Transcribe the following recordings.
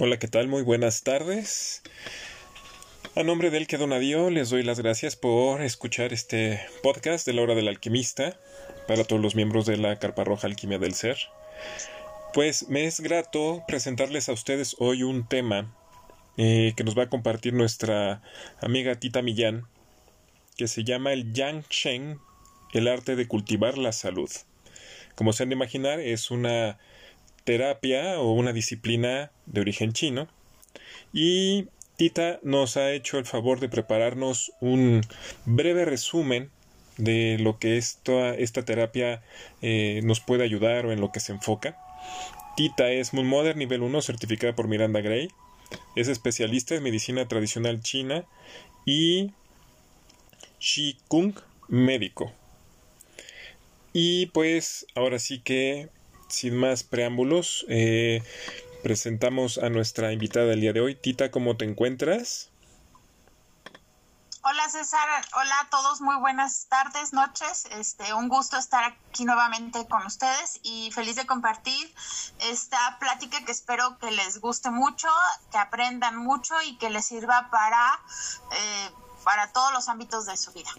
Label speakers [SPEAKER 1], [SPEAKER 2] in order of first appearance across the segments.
[SPEAKER 1] Hola, ¿qué tal? Muy buenas tardes. A nombre del que Donadío les doy las gracias por escuchar este podcast de la hora del alquimista para todos los miembros de la Carpa Roja Alquimia del Ser. Pues me es grato presentarles a ustedes hoy un tema eh, que nos va a compartir nuestra amiga Tita Millán, que se llama el Yang Shen, el arte de cultivar la salud. Como se han de imaginar, es una terapia o una disciplina de origen chino. Y Tita nos ha hecho el favor de prepararnos un breve resumen de lo que esta, esta terapia eh, nos puede ayudar o en lo que se enfoca. Tita es Moon Modern nivel 1 certificada por Miranda Gray. Es especialista en medicina tradicional china y Shi Kung médico. Y pues ahora sí que sin más preámbulos, eh, presentamos a nuestra invitada del día de hoy. Tita, ¿cómo te encuentras?
[SPEAKER 2] Hola César, hola a todos, muy buenas tardes, noches. Este, un gusto estar aquí nuevamente con ustedes y feliz de compartir esta plática que espero que les guste mucho, que aprendan mucho y que les sirva para, eh, para todos los ámbitos de su vida.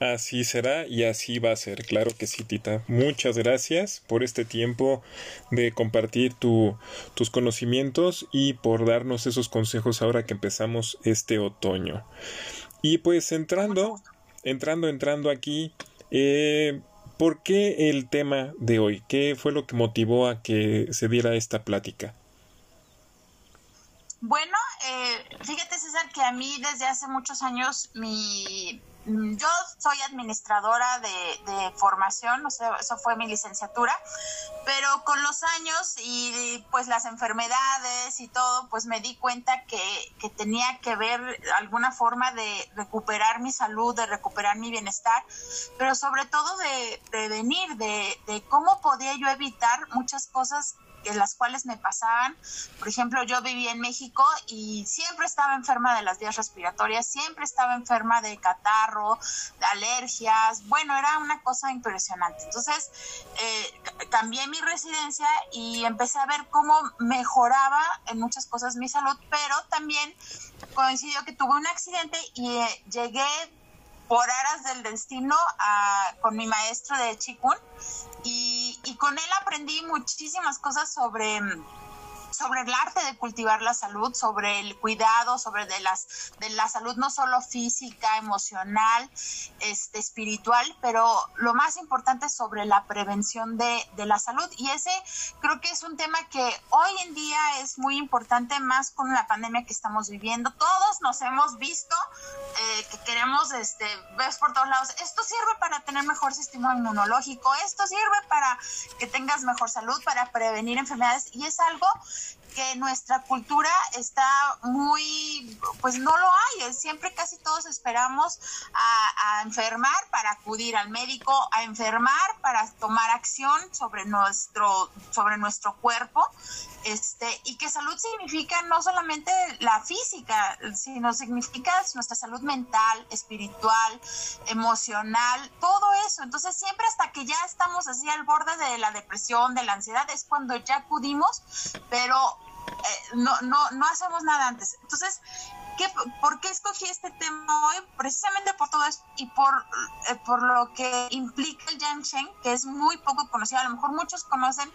[SPEAKER 1] Así será y así va a ser, claro que sí, Tita. Muchas gracias por este tiempo de compartir tus conocimientos y por darnos esos consejos ahora que empezamos este otoño. Y pues entrando, entrando, entrando aquí, eh, ¿por qué el tema de hoy? ¿Qué fue lo que motivó a que se diera esta plática?
[SPEAKER 2] Bueno, eh, fíjate César que a mí desde hace muchos años mi yo soy administradora de, formación, o sea, eso fue mi licenciatura, pero con los años y pues las enfermedades y todo, pues me di cuenta que, que tenía que ver alguna forma de recuperar mi salud, de recuperar mi bienestar, pero sobre todo de prevenir, de, de cómo podía yo evitar muchas cosas en las cuales me pasaban. Por ejemplo, yo vivía en México y siempre estaba enferma de las vías respiratorias, siempre estaba enferma de catarro, de alergias. Bueno, era una cosa impresionante. Entonces, eh, cambié mi residencia y empecé a ver cómo mejoraba en muchas cosas mi salud, pero también coincidió que tuve un accidente y eh, llegué por aras del destino con mi maestro de Chikun y, y con él aprendí muchísimas cosas sobre sobre el arte de cultivar la salud, sobre el cuidado, sobre de las de la salud no solo física, emocional, este espiritual, pero lo más importante es sobre la prevención de, de la salud y ese creo que es un tema que hoy en día es muy importante más con la pandemia que estamos viviendo. Todos nos hemos visto eh, que queremos este ves por todos lados. Esto sirve para tener mejor sistema inmunológico, esto sirve para que tengas mejor salud, para prevenir enfermedades y es algo que nuestra cultura está muy, pues no lo hay, siempre casi todos esperamos a, enfermar para acudir al médico, a enfermar para tomar acción sobre nuestro, sobre nuestro cuerpo, este, y que salud significa no solamente la física, sino significa nuestra salud mental, espiritual, emocional, todo eso. Entonces siempre hasta que ya estamos así al borde de la depresión, de la ansiedad, es cuando ya acudimos, pero eh, no, no, no hacemos nada antes. Entonces, ¿qué, ¿por qué escogí este tema hoy? Precisamente por todo esto y por, eh, por lo que implica el Yang Shen, que es muy poco conocido. A lo mejor muchos conocen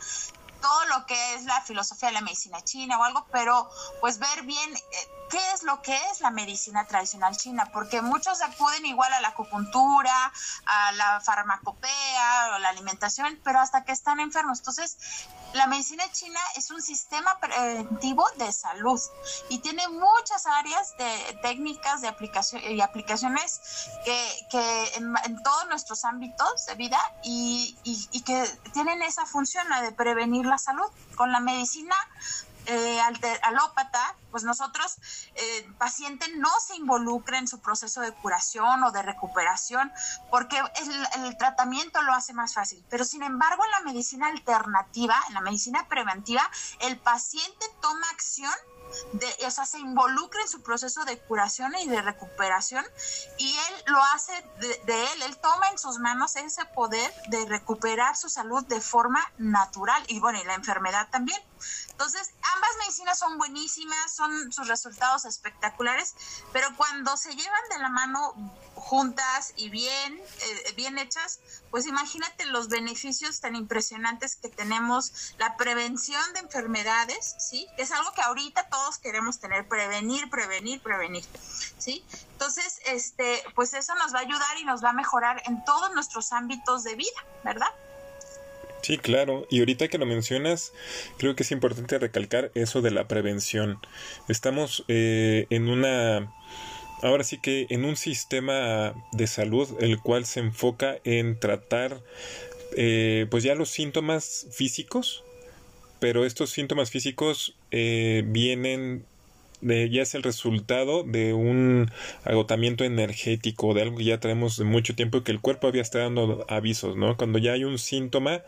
[SPEAKER 2] todo lo que es la filosofía de la medicina china o algo, pero pues ver bien eh, qué es lo que es la medicina tradicional china, porque muchos acuden igual a la acupuntura, a la farmacopea o la alimentación, pero hasta que están enfermos. Entonces, la medicina china es un sistema preventivo de salud y tiene muchas áreas de técnicas de aplicación y aplicaciones que, que en, todos nuestros ámbitos de vida y, que tienen esa función de prevenir la salud. Con la medicina eh, alópata, pues nosotros, el eh, paciente no se involucra en su proceso de curación o de recuperación porque el, el, tratamiento lo hace más fácil. Pero sin embargo, en la medicina alternativa, en la medicina preventiva, el paciente toma acción de, o sea, se involucra en su proceso de curación y de recuperación y él lo hace de, él, él toma en sus manos ese poder de recuperar su salud de forma natural y bueno, y la enfermedad también. Entonces, ambas medicinas son buenísimas, son sus resultados espectaculares, pero cuando se llevan de la mano juntas y bien, eh, bien hechas, pues imagínate los beneficios tan impresionantes que tenemos, la prevención de enfermedades, ¿sí? Es algo que ahorita todos queremos tener, prevenir, prevenir, prevenir, ¿sí? Entonces, este, pues eso nos va a ayudar y nos va a mejorar en todos nuestros ámbitos de vida, ¿verdad?
[SPEAKER 1] Sí, claro. Y ahorita que lo mencionas, creo que es importante recalcar eso de la prevención. Estamos eh, en una ahora sí que en un sistema de salud el cual se enfoca en tratar eh, pues ya los síntomas físicos pero estos síntomas físicos eh, vienen de, ya es el resultado de un agotamiento energético, de algo que ya traemos de mucho tiempo que el cuerpo había estado dando avisos, ¿no? Cuando ya hay un síntoma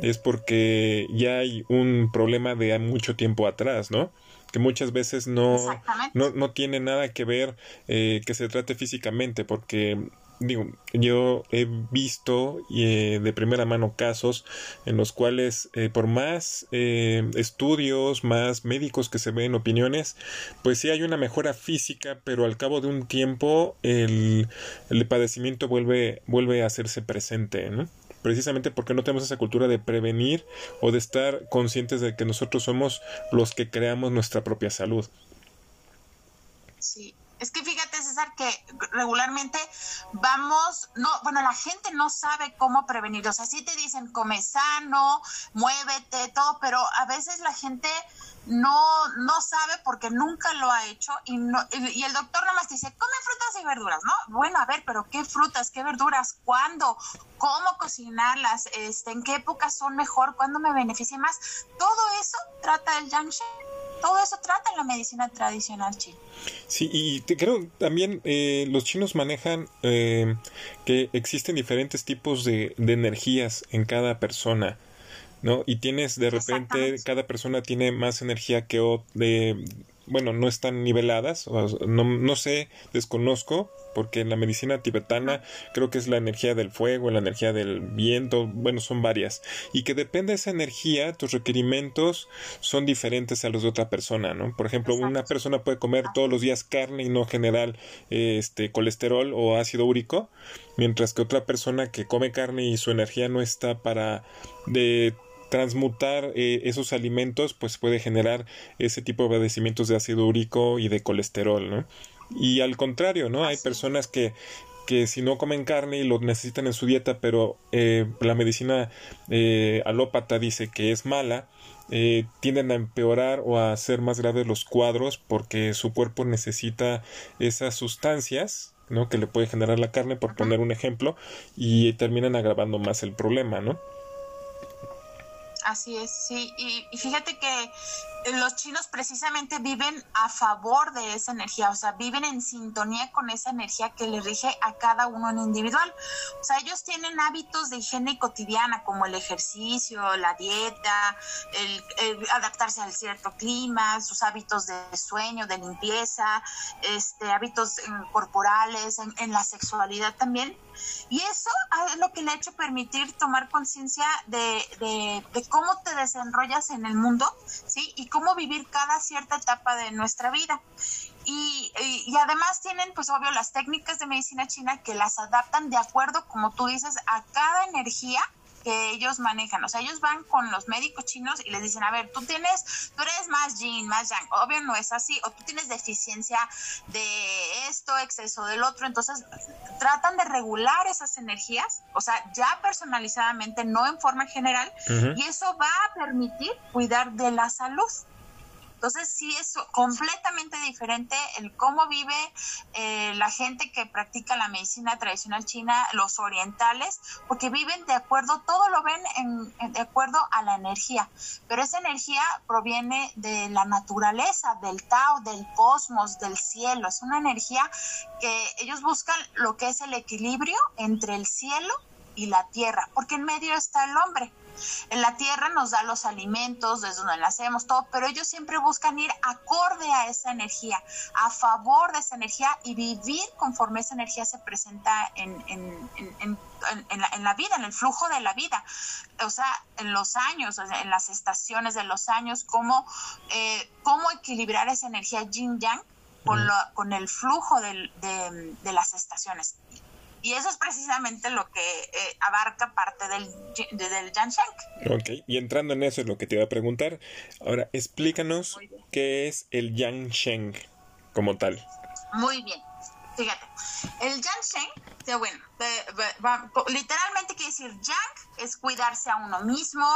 [SPEAKER 1] es porque ya hay un problema de mucho tiempo atrás, ¿no? que muchas veces no, no, no, tiene nada que ver eh, que se trate físicamente, porque digo, yo he visto eh, de primera mano casos en los cuales eh, por más estudios, más médicos que se ven, opiniones, pues sí hay una mejora física, pero al cabo de un tiempo el, el padecimiento vuelve, vuelve a hacerse presente, ¿no? precisamente porque no tenemos esa cultura de prevenir o de estar conscientes de que nosotros somos los que creamos nuestra propia salud.
[SPEAKER 2] Sí, es que fíjate, Que regularmente vamos, no, bueno, la gente no sabe cómo prevenir. O sea, sí te dicen come sano, muévete, todo, pero a veces la gente no, no sabe porque nunca lo ha hecho y, no, y el doctor nomás dice, come frutas y verduras, ¿no? Bueno, a ver, pero ¿qué frutas, qué verduras? ¿Cuándo? ¿Cómo cocinarlas? Este, ¿En qué épocas son mejor? ¿Cuándo me beneficia más? Todo eso trata el Yang todo eso trata la medicina tradicional china.
[SPEAKER 1] Sí, y te, creo también eh, los chinos manejan eh, que existen diferentes tipos de, de energías en cada persona. ¿no? Y tienes de repente, cada persona tiene más energía que de, bueno, no están niveladas, no, no sé, desconozco, porque en la medicina tibetana creo que es la energía del fuego, la energía del viento, bueno, son varias, y que depende de esa energía, tus requerimientos son diferentes a los de otra persona, ¿no? Por ejemplo, una persona puede comer todos los días carne y no generar este colesterol o ácido úrico, mientras que otra persona que come carne y su energía no está para de transmutar eh, esos alimentos pues puede generar ese tipo de padecimientos de ácido úrico y de colesterol, ¿no? Y al contrario, ¿no? Hay personas que que si no comen carne y lo necesitan en su dieta, pero eh, la medicina eh, alópata dice que es mala, tienden a empeorar o a hacer más graves los cuadros porque su cuerpo necesita esas sustancias ¿no? que le puede generar la carne, por poner un ejemplo, y terminan agravando más el problema, ¿no?
[SPEAKER 2] Así es, sí. Y, fíjate que los chinos precisamente viven a favor de esa energía, o sea, viven en sintonía con esa energía que le rige a cada uno en individual. O sea, ellos tienen hábitos de higiene cotidiana como el ejercicio, la dieta, el, adaptarse al cierto clima, sus hábitos de sueño, de limpieza, este, hábitos eh, corporales, en, en la sexualidad también y eso es lo que le ha hecho permitir tomar conciencia de, cómo te desenrollas en el mundo, ¿sí? Y cómo vivir cada cierta etapa de nuestra vida. Y, y, además tienen, pues obvio, las técnicas de medicina china que las adaptan de acuerdo, como tú dices, a cada energía que ellos manejan. O sea, ellos van con los médicos chinos y les dicen, a ver, tú tienes, tú eres más yin, más yang. Obvio no es así. O tú tienes deficiencia de esto, exceso del otro. Entonces, tratan de regular esas energías, o sea, ya personalizadamente, no en forma general. Y eso va a permitir cuidar de la salud. Entonces sí es completamente diferente el cómo vive eh, la gente que practica la medicina tradicional china, los orientales, porque viven de acuerdo, todo lo ven en, de acuerdo a la energía, pero esa energía proviene de la naturaleza, del Tao, del cosmos, del cielo, es una energía que ellos buscan lo que es el equilibrio entre el cielo y la tierra, porque en medio está el hombre. En la tierra nos da los alimentos, desde donde nacemos, todo, pero ellos siempre buscan ir acorde a esa energía, a favor de esa energía y vivir conforme esa energía se presenta en, en, en, en la, vida, en el flujo de la vida. O sea, en los años, en las estaciones de los años, cómo, eh, cómo equilibrar esa energía yin-yang con, con el flujo de, de las estaciones. Y eso es precisamente lo que eh, abarca parte del, del Sheng.
[SPEAKER 1] Ok, y entrando en eso es lo que te iba a preguntar. Ahora, explícanos qué es el Sheng como tal.
[SPEAKER 2] Muy bien. Fíjate, el Sheng, bueno, literalmente quiere decir Yang es cuidarse a uno mismo,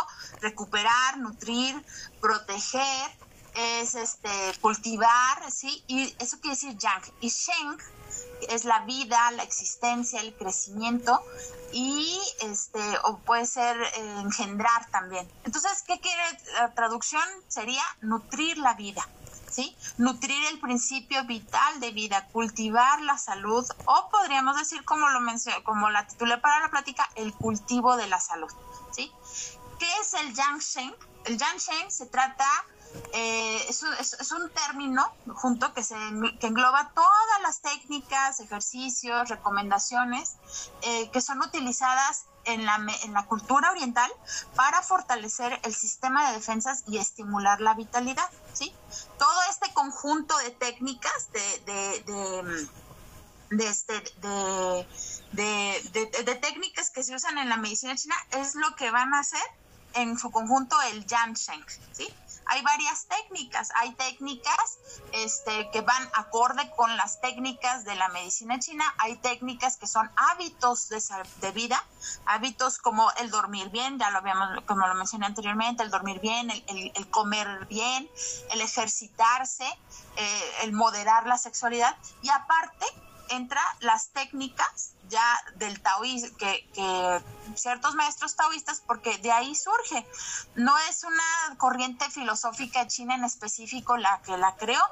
[SPEAKER 2] recuperar, nutrir, proteger, es este cultivar, ¿sí? Y eso quiere decir Yang. Y Sheng es la vida, la existencia, el crecimiento y este o puede ser eh, engendrar también. Entonces, ¿qué quiere la traducción? Sería nutrir la vida. ¿Sí? Nutrir el principio vital de vida, cultivar la salud, o podríamos decir, como lo mencioné, como la titulé para la plática, el cultivo de la salud. ¿sí? ¿Qué es el Yang Shen? El Yang Shen se trata eh, es, un término junto que, se, engloba todas las técnicas, ejercicios, recomendaciones eh, que son utilizadas en la, en la cultura oriental para fortalecer el sistema de defensas y estimular la vitalidad. ¿sí? Todo este conjunto de técnicas, de, de, de, este, de, técnicas que se usan en la medicina china es lo que van a hacer en su conjunto el Yansheng, ¿sí? Hay varias técnicas. Hay técnicas este, que van acorde con las técnicas de la medicina china. Hay técnicas que son hábitos de, vida, hábitos como el dormir bien, ya lo habíamos, como lo mencioné anteriormente, el dormir bien, el, comer bien, el ejercitarse, eh, el moderar la sexualidad. Y aparte, entra las técnicas ya del taoísmo, que, ciertos maestros taoístas, porque de ahí surge. No es una corriente filosófica china en específico la que la creó,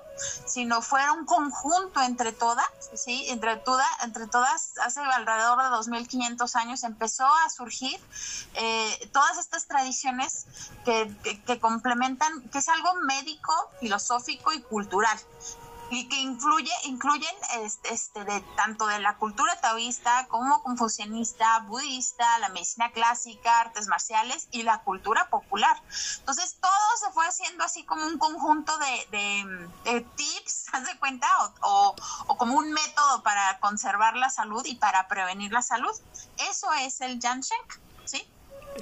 [SPEAKER 2] sino fue un conjunto entre todas, ¿sí? Entre, toda, entre todas, hace alrededor de 2500 años empezó a surgir eh, todas estas tradiciones que, que complementan, que es algo médico, filosófico y cultural y que influye, incluyen este, este, de tanto de la cultura taoísta como confucianista, budista, la medicina clásica, artes marciales y la cultura popular. Entonces todo se fue haciendo así como un conjunto de, de, tips, ¿haz de cuenta? O, o, como un método para conservar la salud y para prevenir la salud. Eso es el Jansheng, ¿sí?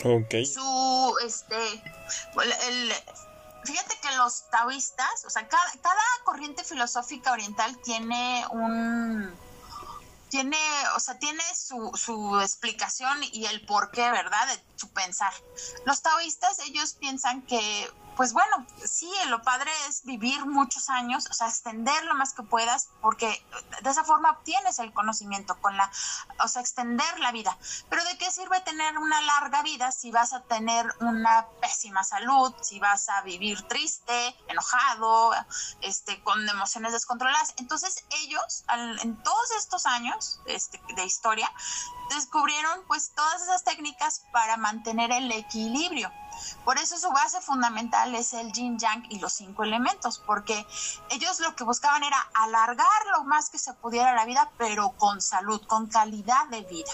[SPEAKER 1] Ok.
[SPEAKER 2] Su, este, el, fíjate que los taoístas, o sea, cada, cada corriente filosófica oriental tiene un tiene, o sea, tiene su, su explicación y el porqué, ¿verdad? De su pensar. Los taoístas, ellos piensan que pues bueno, sí, lo padre es vivir muchos años, o sea, extender lo más que puedas, porque de esa forma obtienes el conocimiento, con la, o sea, extender la vida. Pero ¿de qué sirve tener una larga vida si vas a tener una pésima salud, si vas a vivir triste, enojado, este, con emociones descontroladas? Entonces ellos, en todos estos años este, de historia, descubrieron pues todas esas técnicas para mantener el equilibrio. Por eso su base fundamental es el yin yang y los cinco elementos, porque ellos lo que buscaban era alargar lo más que se pudiera la vida, pero con salud, con calidad de vida.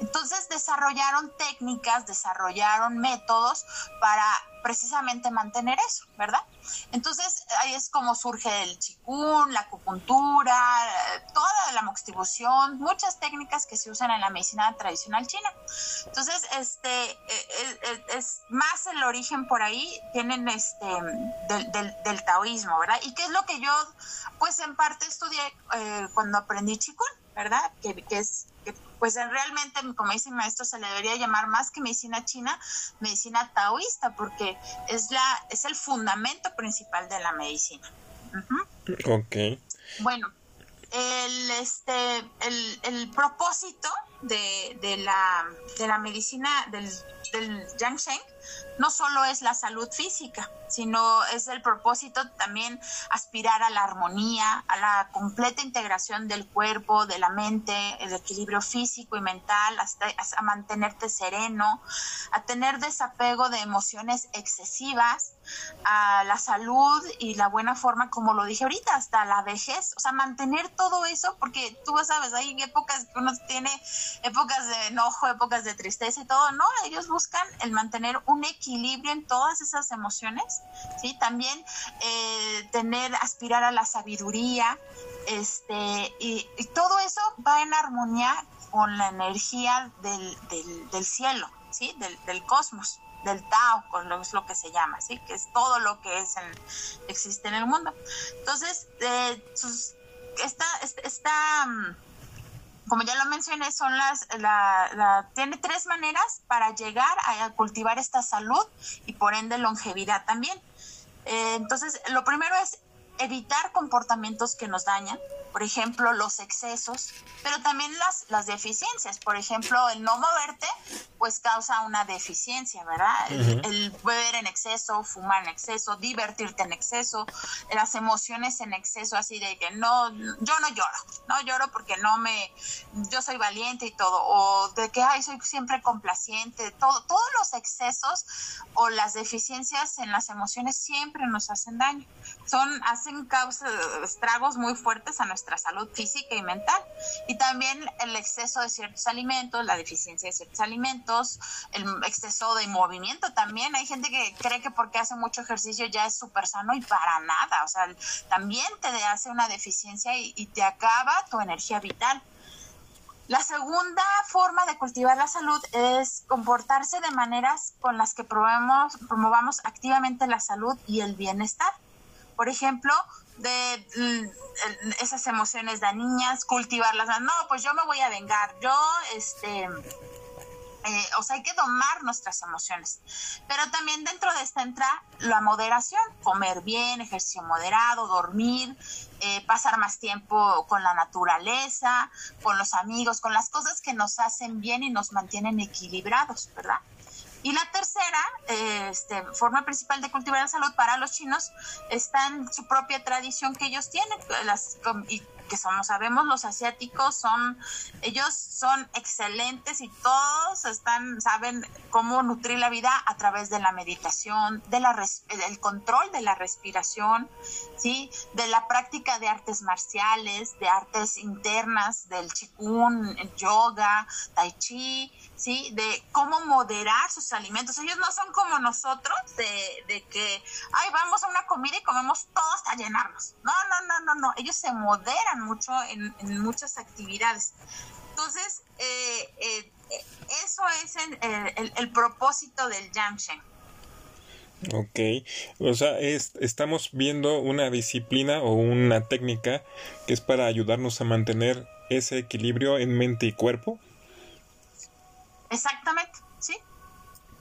[SPEAKER 2] Entonces desarrollaron técnicas, desarrollaron métodos para precisamente mantener eso, ¿verdad? Entonces ahí es como surge el chikun, la acupuntura, toda la moxibución, muchas técnicas que se usan en la medicina tradicional china. Entonces, este eh, eh, eh, es, más el origen por ahí, tienen este del, taoísmo, ¿verdad? Y qué es lo que yo, pues en parte estudié cuando aprendí chikun, ¿verdad? Que, que es pues realmente, como dice el maestro, se le debería llamar más que medicina china, medicina taoísta, porque es la es el fundamento principal de la medicina.
[SPEAKER 1] Ok.
[SPEAKER 2] Bueno, el este el, el propósito de, la de la medicina del, del Yang no solo es la salud física, sino es el propósito también aspirar a la armonía, a la completa integración del cuerpo, de la mente, el equilibrio físico y mental, hasta, a mantenerte sereno, a tener desapego de emociones excesivas, a la salud y la buena forma, como lo dije ahorita, hasta la vejez, o sea, mantener todo eso, porque tú sabes, hay épocas que uno tiene épocas de enojo, épocas de tristeza y todo, no, ellos buscan el mantener un equilibrio en todas esas emociones ¿sí? También eh, tener, aspirar a la sabiduría, este, y, todo eso va en armonía con la energía del, del, cielo, ¿sí? Del, cosmos, del Tao, con lo, es lo que se llama, ¿sí? Que es todo lo que es existe en el mundo. Entonces, eh, sus, esta, esta mm, como ya lo mencioné, son las, la, tiene tres maneras para llegar a, cultivar esta salud y por ende longevidad también. Eh, entonces, lo primero es evitar comportamientos que nos dañan, por ejemplo, los excesos, pero también las, las deficiencias. Por ejemplo, el no moverte, pues causa una deficiencia, ¿verdad? el, beber en exceso, fumar en exceso, divertirte en exceso, las emociones en exceso, así de que no, yo no lloro, no lloro porque no me, yo soy valiente y todo, o de que, ay, soy siempre complaciente, todo, todos los excesos o las deficiencias en las emociones siempre nos hacen daño. Son, hacen causa, estragos muy fuertes a nuestra salud física y mental. Y también el exceso de ciertos alimentos, la deficiencia de ciertos alimentos, el exceso de movimiento también. Hay gente que cree que porque hace mucho ejercicio ya es súper sano y para nada. O sea, también te hace una deficiencia y, te acaba tu energía vital. La segunda forma de cultivar la salud es comportarse de maneras con las que promovamos, promovamos activamente la salud y el bienestar. Por ejemplo, de mm, esas emociones de niñas, cultivarlas. No, pues yo me voy a vengar, yo, este, eh, o sea, hay que domar nuestras emociones. Pero también dentro de esta entra la moderación, comer bien, ejercicio moderado, dormir, eh, pasar más tiempo con la naturaleza, con los amigos, con las cosas que nos hacen bien y nos mantienen equilibrados, ¿verdad? Y la tercera este, forma principal de cultivar la salud para los chinos está en su propia tradición que ellos tienen, las, y que somos, sabemos, los asiáticos son, ellos son excelentes y todos están, saben cómo nutrir la vida a través de la meditación, de la del control de la respiración, ¿sí? de la práctica de artes marciales, de artes internas, del chikun, yoga, tai chi, ¿sí? De cómo moderar sus alimentos. Ellos no son como nosotros, de, de que, ay, vamos a una comida y comemos todo hasta llenarnos. No, no, no, no, no. Ellos se moderan mucho en, en muchas actividades. Entonces, eh, eh, eso es el, el, propósito del Yamshen.
[SPEAKER 1] Ok, o sea, es, estamos viendo una disciplina o una técnica que es para ayudarnos a mantener ese equilibrio en mente y cuerpo.
[SPEAKER 2] Exactamente, sí.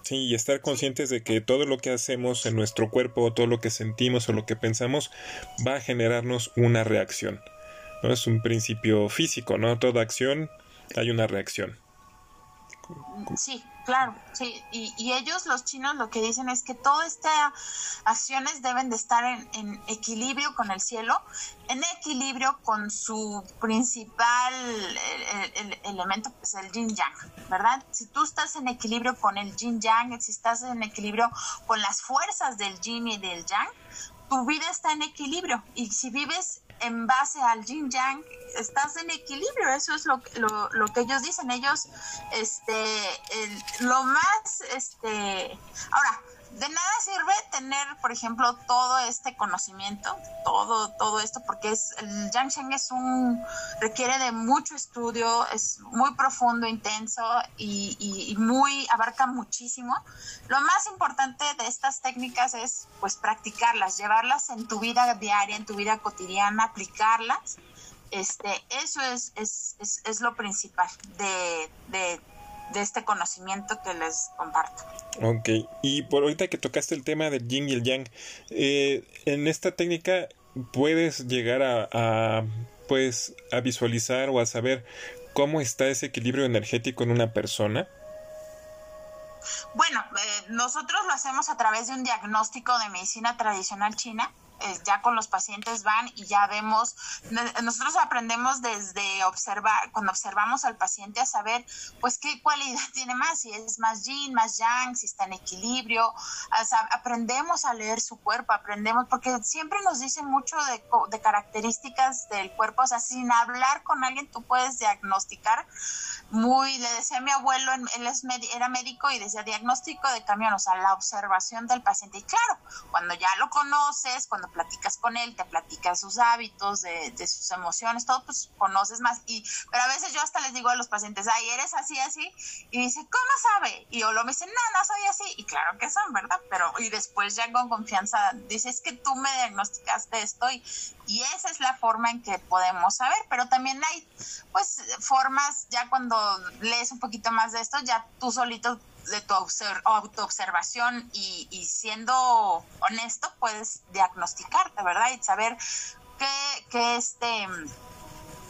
[SPEAKER 1] Sí, y estar conscientes de que todo lo que hacemos en nuestro cuerpo, todo lo que sentimos o lo que pensamos, va a generarnos una reacción. No es un principio físico, ¿no? Toda acción hay una reacción.
[SPEAKER 2] Sí, claro, sí. Y, ellos, los chinos, lo que dicen es que todas estas acciones deben de estar en, equilibrio con el cielo, en equilibrio con su principal elemento, que es el yin yang, ¿verdad? Si tú estás en equilibrio con el yin yang, si estás en equilibrio con las fuerzas del yin y del yang, tu vida está en equilibrio. Y si vives en base al yin yang, estás en equilibrio, eso es lo, lo, lo que ellos dicen, ellos, este, lo más, este, ahora, de nada sirve tener, por ejemplo, todo este conocimiento, todo, todo esto, porque es, el Yangshan es un, requiere de mucho estudio, es muy profundo, intenso y, y, muy, abarca muchísimo. Lo más importante de estas técnicas es, pues, practicarlas, llevarlas en tu vida diaria, en tu vida cotidiana, aplicarlas. Este, eso es, es, es, es lo principal de, de de este conocimiento que les comparto.
[SPEAKER 1] Ok, y por ahorita que tocaste el tema del yin y el yang, eh, en esta técnica puedes llegar a, pues, a visualizar o a saber cómo está ese equilibrio energético en una persona.
[SPEAKER 2] Bueno, eh, nosotros lo hacemos a través de un diagnóstico de medicina tradicional china eh, ya con los pacientes van y ya vemos, nosotros aprendemos desde observar, cuando observamos al paciente a saber, pues qué cualidad tiene más, si es más yin, más yang, si está en equilibrio, aprendemos a leer su cuerpo, aprendemos, porque siempre nos dicen mucho de, de características del cuerpo, o sea, sin hablar con alguien tú puedes diagnosticar. Muy, le decía a mi abuelo, él es, era médico y decía diagnóstico de camión, o sea, la observación del paciente. Y claro, cuando ya lo conoces, cuando platicas con él, te platicas sus hábitos, de, sus emociones, todo, pues conoces más. Y, pero a veces yo hasta les digo a los pacientes, ay, eres así, así. Y dice, ¿cómo sabe? Y yo lo me dicen, no, no soy así. Y claro que son, ¿verdad? Pero, y después ya con confianza dices que tú me diagnosticaste esto y, y esa es la forma en que podemos saber. Pero también hay, pues, formas ya cuando lees un poquito más de esto, ya tú solito de tu autoobservación y, y siendo honesto puedes diagnosticarte, ¿verdad? Y saber que, que este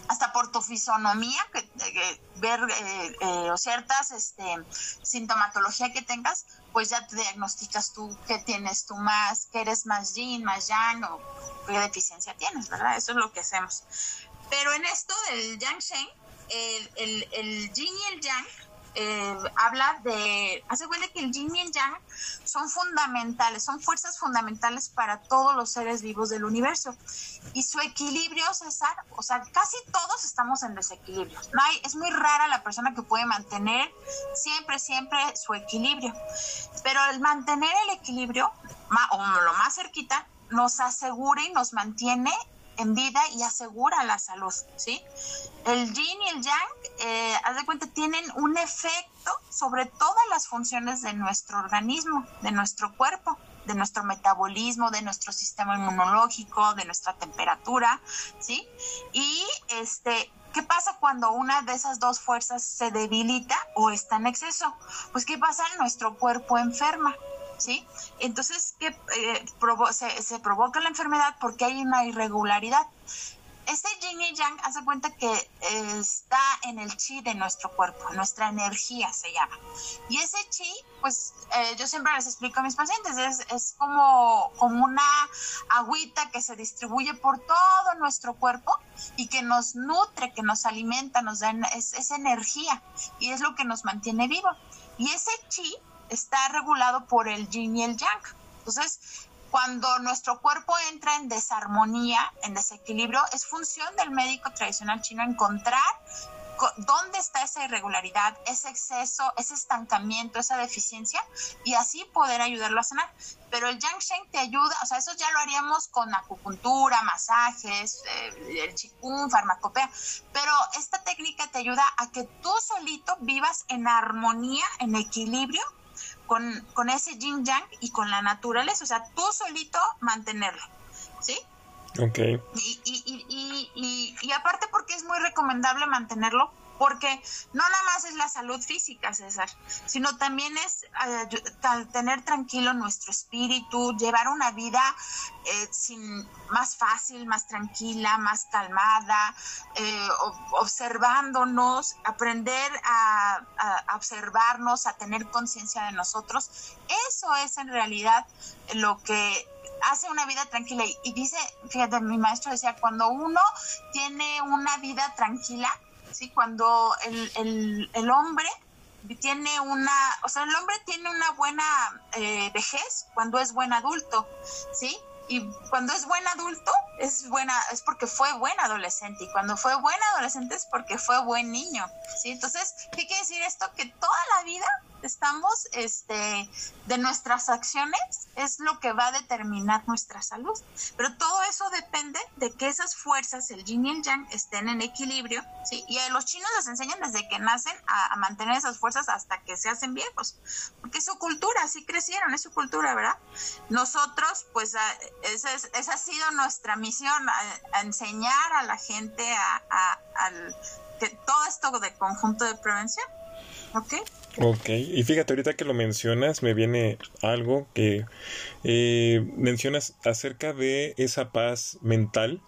[SPEAKER 2] hasta por tu fisonomía, que, ver eh, eh, o ciertas este, sintomatología que tengas, pues ya te diagnosticas tú qué tienes tú más, que eres más yin, más yang o qué deficiencia tienes, ¿verdad? Eso es lo que hacemos. Pero en esto del yang shen, el, el, el yin y el yang eh, habla de, hace cuenta que el yin y el yang son fundamentales, son fuerzas fundamentales para todos los seres vivos del universo. Y su equilibrio, César, o sea, casi todos estamos en desequilibrio. No hay, es muy rara la persona que puede mantener siempre, siempre su equilibrio. Pero el mantener el equilibrio, o lo más cerquita, nos asegura y nos mantiene en vida y asegura la salud, ¿sí? El yin y el yang, eh, haz de cuenta, tienen un efecto sobre todas las funciones de nuestro organismo, de nuestro cuerpo, de nuestro metabolismo, de nuestro sistema inmunológico, de nuestra temperatura, ¿sí? Y este, ¿qué pasa cuando una de esas dos fuerzas se debilita o está en exceso? Pues ¿qué pasa? Nuestro cuerpo enferma, ¿sí? Entonces, ¿qué, eh, se, provoca la enfermedad porque hay una irregularidad. Este yin y yang hace cuenta que eh, está en el chi de nuestro cuerpo, nuestra energía se llama. Y ese chi, pues eh, yo siempre les explico a mis pacientes, es, como, como una agüita que se distribuye por todo nuestro cuerpo y que nos nutre, que nos alimenta, nos da es, es energía y es lo que nos mantiene vivo. Y ese chi está regulado por el yin y el yang. Entonces, cuando nuestro cuerpo entra en desarmonía, en desequilibrio, es función del médico tradicional chino encontrar dónde está esa irregularidad, ese exceso, ese estancamiento, esa deficiencia y así poder ayudarlo a sanar. Pero el Yang Shen te ayuda, o sea, eso ya lo haríamos con acupuntura, masajes, eh, el chikung, farmacopea, pero esta técnica te ayuda a que tú solito vivas en armonía, en equilibrio con, con ese yin yang y con la naturaleza, o sea, tú solito mantenerlo, ¿sí?
[SPEAKER 1] Ok.
[SPEAKER 2] Y, y, y, y, y aparte porque es muy recomendable mantenerlo porque no nada más es la salud física, César, sino también es eh, tener tranquilo nuestro espíritu, llevar una vida eh, más fácil, más tranquila, más calmada, eh, observándonos, aprender a, a, observarnos, a tener conciencia de nosotros. Eso es en realidad lo que hace una vida tranquila. Y dice, fíjate, mi maestro decía, cuando uno tiene una vida tranquila, ¿sí? Cuando el, el, hombre tiene una, o sea, el hombre tiene una buena eh, vejez cuando es buen adulto, ¿sí? Y cuando es buen adulto, es buena, es porque fue buen adolescente. Y cuando fue buen adolescente es porque fue buen niño. ¿sí? Entonces, ¿qué quiere decir esto? Que toda la vida estamos, este, de nuestras acciones es lo que va a determinar nuestra salud. Pero todo eso depende de que esas fuerzas, el yin y el yang, estén en equilibrio, ¿sí? Y a los chinos les enseñan desde que nacen a, mantener esas fuerzas hasta que se hacen viejos, porque es su cultura, así crecieron, es su cultura, ¿verdad? Nosotros, pues, esa, ha sido nuestra misión, enseñar a la gente a, que todo esto de conjunto de prevención. ¿Ok?
[SPEAKER 1] Ok, y fíjate, ahorita que lo mencionas, me viene algo que eh, mencionas acerca de esa paz mental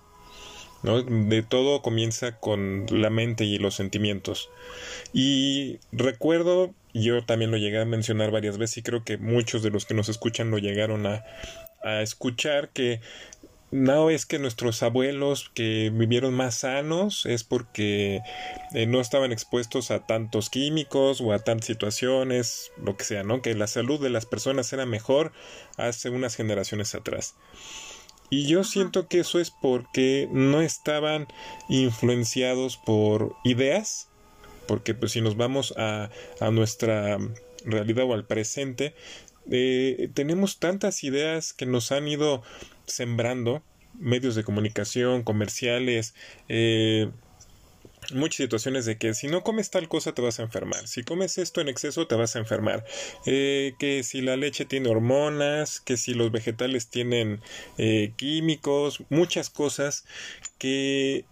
[SPEAKER 1] ¿no? De todo comienza con la mente y los sentimientos. Y recuerdo, yo también lo llegué a mencionar varias veces y creo que muchos de los que nos escuchan lo llegaron a, a escuchar, que no es que nuestros abuelos que vivieron más sanos es porque eh, no estaban expuestos a tantos químicos o a tantas situaciones, lo que sea, ¿no? Que la salud de las personas era mejor hace unas generaciones atrás. Y yo siento que eso es porque no estaban influenciados por ideas, porque pues si nos vamos a, a nuestra realidad o al presente, eh, tenemos tantas ideas que nos han ido sembrando medios de comunicación, comerciales, eh, muchas situaciones de que si no comes tal cosa te vas a enfermar, si comes esto en exceso te vas a enfermar, eh, que si la leche tiene hormonas, que si los vegetales tienen eh, químicos, muchas cosas que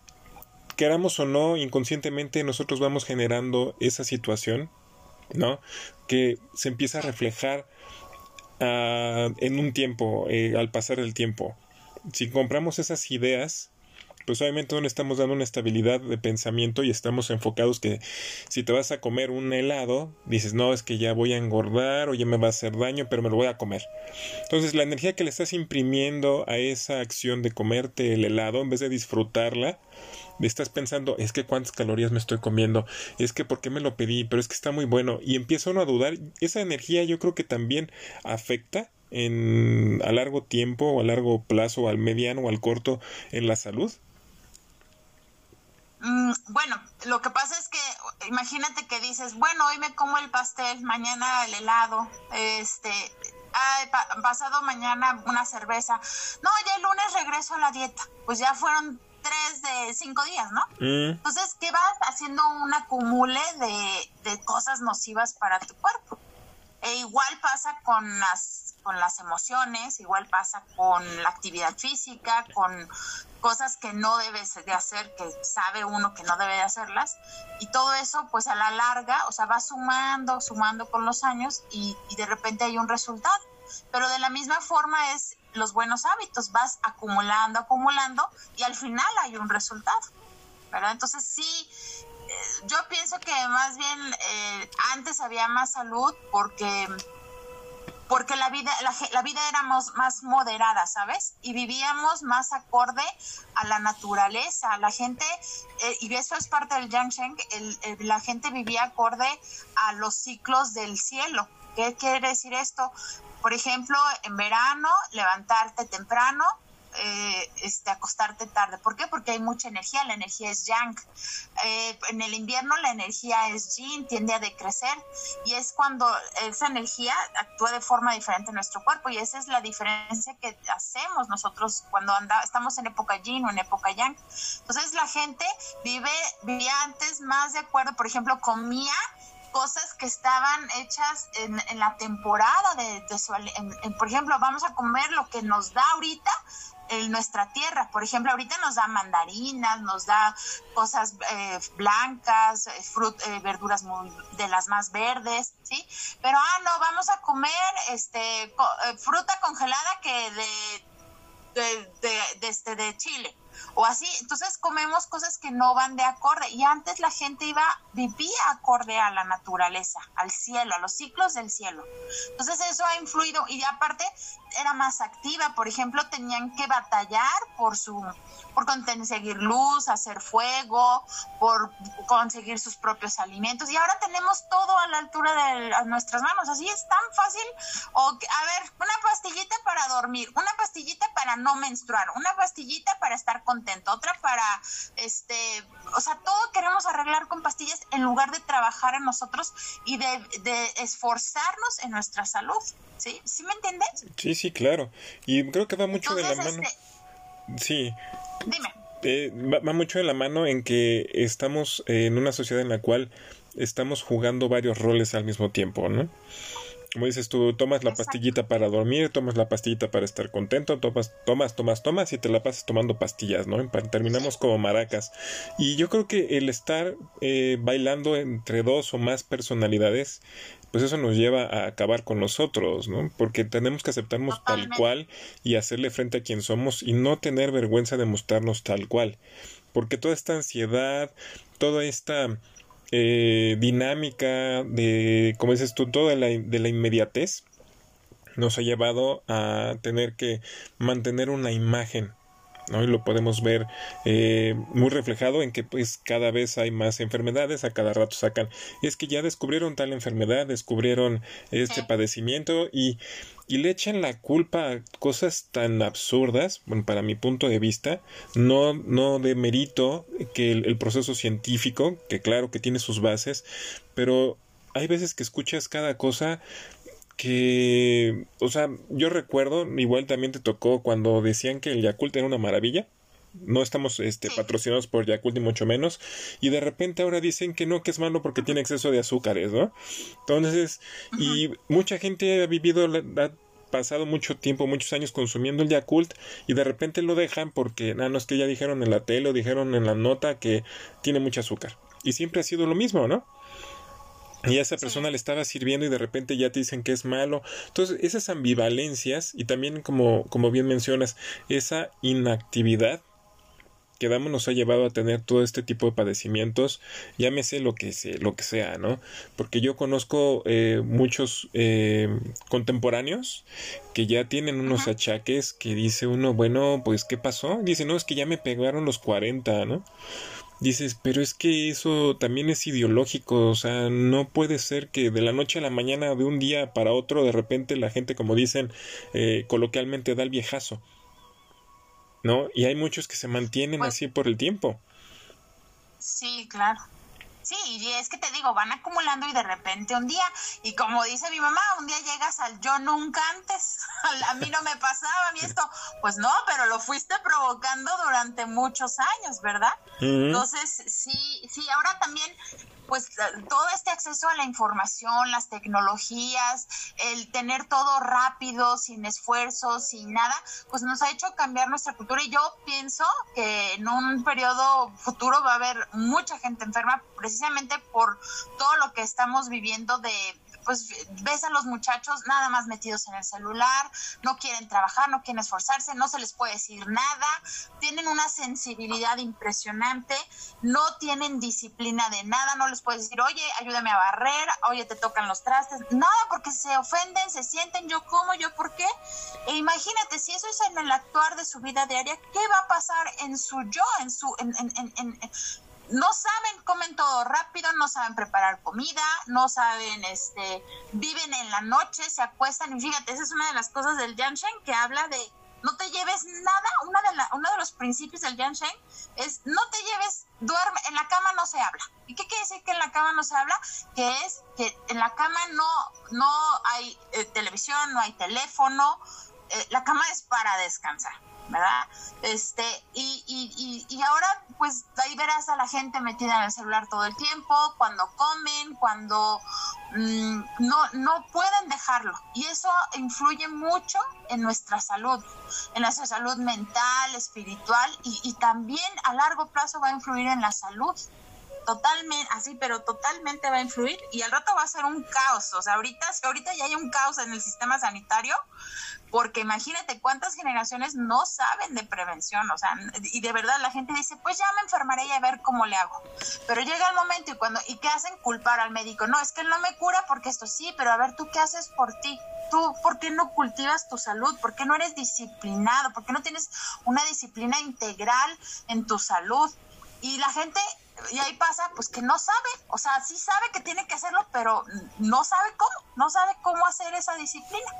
[SPEAKER 1] queramos o no inconscientemente nosotros vamos generando esa situación, ¿no? Que se empieza a reflejar uh, en un tiempo, eh, al pasar el tiempo. Si compramos esas ideas, pues obviamente no le estamos dando una estabilidad de pensamiento y estamos enfocados que si te vas a comer un helado, dices, no, es que ya voy a engordar o ya me va a hacer daño, pero me lo voy a comer. Entonces la energía que le estás imprimiendo a esa acción de comerte el helado, en vez de disfrutarla, estás pensando, es que cuántas calorías me estoy comiendo, es que por qué me lo pedí, pero es que está muy bueno, y empieza uno a dudar, esa energía yo creo que también afecta en a largo tiempo a largo plazo, al mediano o al corto en la salud.
[SPEAKER 2] Mm, bueno, lo que pasa es que imagínate que dices, bueno, hoy me como el pastel, mañana el helado, este, ay, pasado mañana una cerveza. No, ya el lunes regreso a la dieta. Pues ya fueron tres de cinco días, ¿no? Mm. Entonces, ¿qué vas haciendo un acumule de, de cosas nocivas para tu cuerpo? E igual pasa con las, con las emociones, igual pasa con la actividad física, con cosas que no debes de hacer, que sabe uno que no debe de hacerlas. Y todo eso, pues a la larga, o sea, va sumando, sumando con los años y, y de repente hay un resultado. Pero de la misma forma es los buenos hábitos, vas acumulando, acumulando y al final hay un resultado. Entonces sí, yo pienso que más bien eh, antes había más salud porque porque la vida la, vida era más, moderada, ¿sabes? Y vivíamos más acorde a la naturaleza. La gente, eh, y eso es parte del Yangsheng, el, la gente vivía acorde a los ciclos del cielo. ¿Qué quiere decir esto? Por ejemplo, en verano, levantarte temprano, eh, este, acostarte tarde. ¿Por qué? Porque hay mucha energía, la energía es yang. Eh, en el invierno la energía es yin, tiende a decrecer y es cuando esa energía actúa de forma diferente en nuestro cuerpo y esa es la diferencia que hacemos nosotros cuando anda, estamos en época yin o en época yang. Entonces la gente vive, vivía antes más de acuerdo, por ejemplo, comía cosas que estaban hechas en, en la temporada de, de su, por ejemplo, vamos a comer lo que nos da ahorita en nuestra tierra. Por ejemplo, ahorita nos da mandarinas, nos da cosas eh, blancas, eh, eh, verduras de las más verdes, ¿sí? Pero, ah, no, vamos a comer este, fruta congelada que de, de, de, de, este, de Chile o así. Entonces comemos cosas que no van de acorde. Y antes la gente iba, vivía acorde a la naturaleza, al cielo, a los ciclos del cielo. Entonces eso ha influido y aparte era más activa. Por ejemplo, tenían que batallar por su, por conseguir luz, hacer fuego, por conseguir sus propios alimentos. Y ahora tenemos todo a la altura de nuestras manos. Así es tan fácil. A ver, una pastillita para dormir, una pastillita para no menstruar, una pastillita para estar contento, otra para, este, o sea, todo queremos arreglar con pastillas en lugar de trabajar en nosotros y de, de esforzarnos en nuestra salud. ¿Sí? ¿Sí me entiendes?
[SPEAKER 1] Sí, sí, claro. Y creo que va mucho de la mano. Este sí.
[SPEAKER 2] Dime.
[SPEAKER 1] Eh, va, mucho de la mano en que estamos en una sociedad en la cual estamos jugando varios roles al mismo tiempo, ¿no? Como dices tú, tomas la pastillita para dormir, tomas la pastillita para estar contento, tomas, tomas, tomas, tomas y te la pasas tomando pastillas, ¿no? Terminamos como maracas. Y yo creo que el estar eh, bailando entre dos o más personalidades pues eso nos lleva a acabar con nosotros, ¿no? Porque tenemos que aceptarnos tal cual y hacerle frente a quien somos y no tener vergüenza de mostrarnos tal cual. Porque toda esta ansiedad, toda esta eh, dinámica de, como dices tú, toda la, de la inmediatez, nos ha llevado a tener que mantener una imagen ¿no? Y lo podemos ver eh, muy reflejado en que pues cada vez hay más enfermedades, a cada rato sacan, y es que ya descubrieron tal enfermedad, descubrieron este padecimiento y, y le echan la culpa a cosas tan absurdas, bueno, para mi punto de vista, no, no de mérito que el proceso científico, que claro que tiene sus bases, pero hay veces que escuchas cada cosa que, o sea, yo recuerdo, igual también te tocó cuando decían que el Yakult era una maravilla. No estamos este, patrocinados por Yakult ni mucho menos. Y de repente ahora dicen que no, que es malo porque tiene exceso de azúcares, ¿no? Entonces, y mucha gente ha vivido, ha pasado mucho tiempo, muchos años consumiendo el Yakult y de repente lo dejan porque, ah, no, es que ya dijeron en la tele o dijeron en la nota que tiene mucho azúcar. Y siempre ha sido lo mismo, ¿no? Y a esa persona le estaba sirviendo y de repente ya te dicen que es malo. Entonces, esas ambivalencias y también como, como bien mencionas, esa inactividad que damos nos ha llevado a tener todo este tipo de padecimientos, llámese lo que, sea, lo que sea, ¿no? Porque yo conozco eh, muchos eh, contemporáneos que ya tienen unos achaques que dice uno, bueno, pues ¿qué pasó? Dice, no, es que ya me pegaron los 40, ¿no? Dices, pero es que eso también es ideológico, o sea, no puede ser que de la noche a la mañana, de un día para otro, de repente la gente, como dicen eh, coloquialmente, da el viejazo, ¿no? Y hay muchos que se mantienen pues así por el tiempo.
[SPEAKER 2] Sí, claro. Sí, y es que te digo, van acumulando y de repente un día, y como dice mi mamá, un día llegas al yo nunca antes, a mí no me pasaba, a mí esto, pues no, pero lo fuiste provocando durante muchos años, ¿verdad? Entonces, sí, sí, ahora también pues todo este acceso a la información, las tecnologías, el tener todo rápido, sin esfuerzo, sin nada, pues nos ha hecho cambiar nuestra cultura. Y yo pienso que en un periodo futuro va a haber mucha gente enferma precisamente por todo lo que estamos viviendo de pues ves a los muchachos nada más metidos en el celular, no quieren trabajar, no quieren esforzarse, no se les puede decir nada, tienen una sensibilidad impresionante, no tienen disciplina de nada, no les puedes decir, oye, ayúdame a barrer, oye, te tocan los trastes, nada, porque se ofenden, se sienten, yo como, yo por qué. E imagínate, si eso es en el actuar de su vida diaria, ¿qué va a pasar en su yo, en su, en, en, en, no saben, comen todo rápido, no saben preparar comida, no saben, este, viven en la noche, se acuestan y fíjate, esa es una de las cosas del Yanshen que habla de no te lleves nada, una de la, uno de los principios del Yanshen es no te lleves, duerme, en la cama no se habla. ¿Y qué quiere decir que en la cama no se habla? Que es que en la cama no, no hay eh, televisión, no hay teléfono, eh, la cama es para descansar. ¿Verdad? Este, y, y, y, ahora, pues ahí verás a la gente metida en el celular todo el tiempo, cuando comen, cuando mm, no, no pueden dejarlo. Y eso influye mucho en nuestra salud, en nuestra salud mental, espiritual, y, y también a largo plazo va a influir en la salud totalmente, así, pero totalmente va a influir y al rato va a ser un caos. O sea, ahorita, ahorita ya hay un caos en el sistema sanitario, porque imagínate cuántas generaciones no saben de prevención, o sea, y de verdad la gente dice, pues ya me enfermaré y a ver cómo le hago. Pero llega el momento y cuando, ¿y qué hacen? Culpar al médico. No, es que él no me cura porque esto sí, pero a ver, ¿tú qué haces por ti? ¿Tú por qué no cultivas tu salud? ¿Por qué no eres disciplinado? ¿Por qué no tienes una disciplina integral en tu salud? Y la gente y ahí pasa pues que no sabe, o sea, sí sabe que tiene que hacerlo, pero no sabe cómo, no sabe cómo hacer esa disciplina.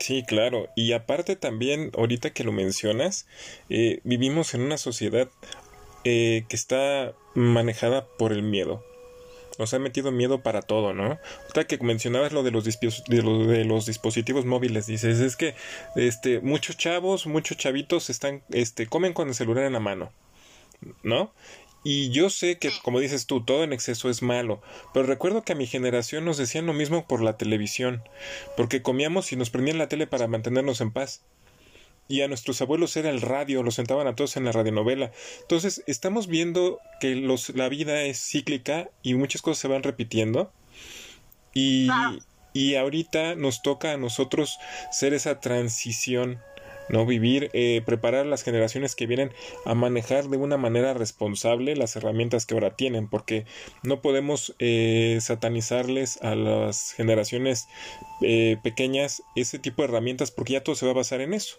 [SPEAKER 1] Sí, claro. Y aparte también, ahorita que lo mencionas, eh, vivimos en una sociedad eh, que está manejada por el miedo. Nos ha metido miedo para todo, ¿no? Ahorita que mencionabas lo de los, de, de los dispositivos móviles, dices, es que este, muchos chavos, muchos chavitos están, este, comen con el celular en la mano, ¿no? Y yo sé que, como dices tú, todo en exceso es malo, pero recuerdo que a mi generación nos decían lo mismo por la televisión, porque comíamos y nos prendían la tele para mantenernos en paz. Y a nuestros abuelos era el radio, los sentaban a todos en la radionovela. Entonces, estamos viendo que los, la vida es cíclica y muchas cosas se van repitiendo. Y, y ahorita nos toca a nosotros ser esa transición no vivir, eh, preparar a las generaciones que vienen a manejar de una manera responsable las herramientas que ahora tienen, porque no podemos eh, satanizarles a las generaciones eh, pequeñas ese tipo de herramientas, porque ya todo se va a basar en eso.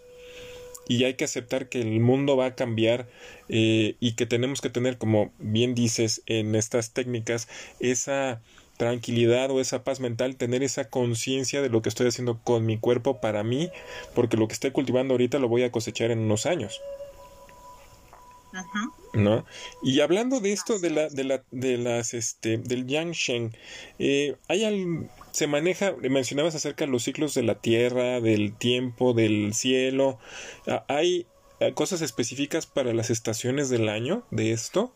[SPEAKER 1] Y hay que aceptar que el mundo va a cambiar y que tenemos que tener, como bien dices en estas técnicas, esa tranquilidad o esa paz mental, tener esa conciencia de lo que estoy haciendo con mi cuerpo para mí, porque lo que estoy cultivando ahorita lo voy a cosechar en unos años. ¿No? Y hablando de esto de la, de la, de las, este, del Yang Shen, eh, hay se maneja, mencionabas acerca de los ciclos de la tierra, del tiempo, del cielo, ah, ¿hay ah, cosas específicas para las estaciones del año de esto?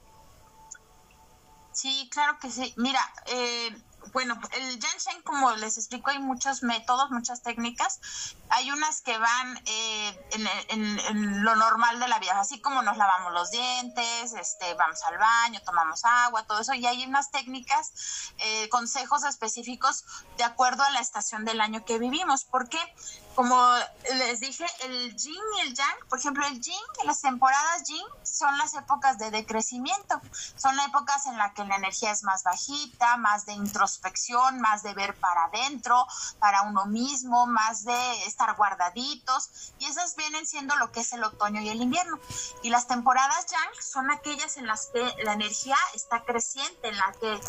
[SPEAKER 2] Sí, claro que sí. Mira, eh, bueno, el Yanshen, como les explico, hay muchos métodos, muchas técnicas. Hay unas que van eh, en, lo normal de la vida, así como nos lavamos los dientes, este, vamos al baño, tomamos agua, todo eso. Y hay unas técnicas, eh, consejos específicos de acuerdo a la estación del año que vivimos. ¿Por qué? Como les dije, el yin y el yang, por ejemplo, el yin, las temporadas yin son las épocas de decrecimiento, son épocas en las que la energía es más bajita, más de introspección, más de ver para adentro, para uno mismo, más de estar guardaditos, y esas vienen siendo lo que es el otoño y el invierno. Y las temporadas yang son aquellas en las que la energía está creciente, en la que,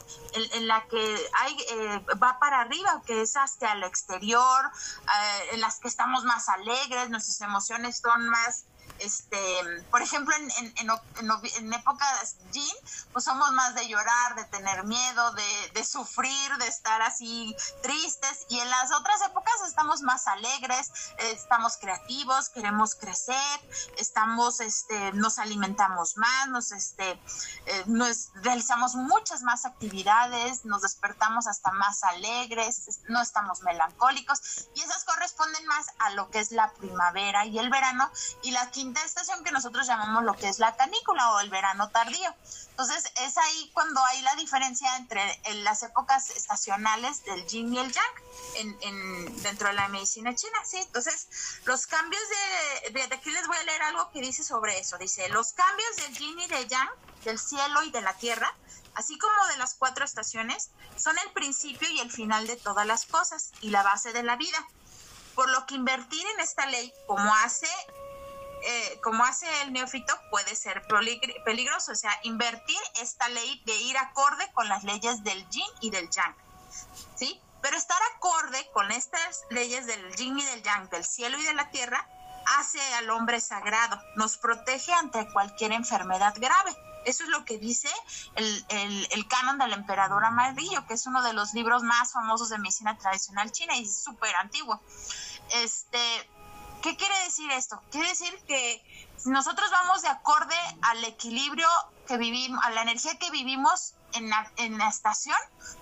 [SPEAKER 2] en, la que hay, eh, va para arriba, que es hacia el exterior, eh, en las que estamos más alegres, nuestras emociones son más este, por ejemplo, en, en, en, en, épocas yin, pues somos más de llorar, de tener miedo, de, de, sufrir, de estar así tristes, y en las otras épocas estamos más alegres, estamos creativos, queremos crecer, estamos, este, nos alimentamos más, nos, este, eh, nos realizamos muchas más actividades, nos despertamos hasta más alegres, no estamos melancólicos, y esas corresponden más a lo que es la primavera y el verano, y la quinta estación que nosotros llamamos lo que es la canícula o el verano tardío. Entonces es ahí cuando hay la diferencia entre las épocas estacionales del yin y el yang en, dentro de la medicina china, ¿sí? Entonces los cambios de, de, aquí les voy a leer algo que dice sobre eso. Dice, los cambios del yin y del yang, del cielo y de la tierra, así como de las cuatro estaciones, son el principio y el final de todas las cosas y la base de la vida. Por lo que invertir en esta ley, como hace eh, como hace el neófito, puede ser peligroso. O sea, invertir esta ley de ir acorde con las leyes del yin y del yang. ¿Sí? Pero estar acorde con estas leyes del yin y del yang, del cielo y de la tierra, hace al hombre sagrado, nos protege ante cualquier enfermedad grave. Eso es lo que dice el, el canon del emperador amarillo, que es uno de los libros más famosos de medicina tradicional china y es súper antiguo. Este, ¿Qué quiere decir esto? Quiere decir que nosotros vamos de acorde al equilibrio que vivimos, a la energía que vivimos en la, en la estación,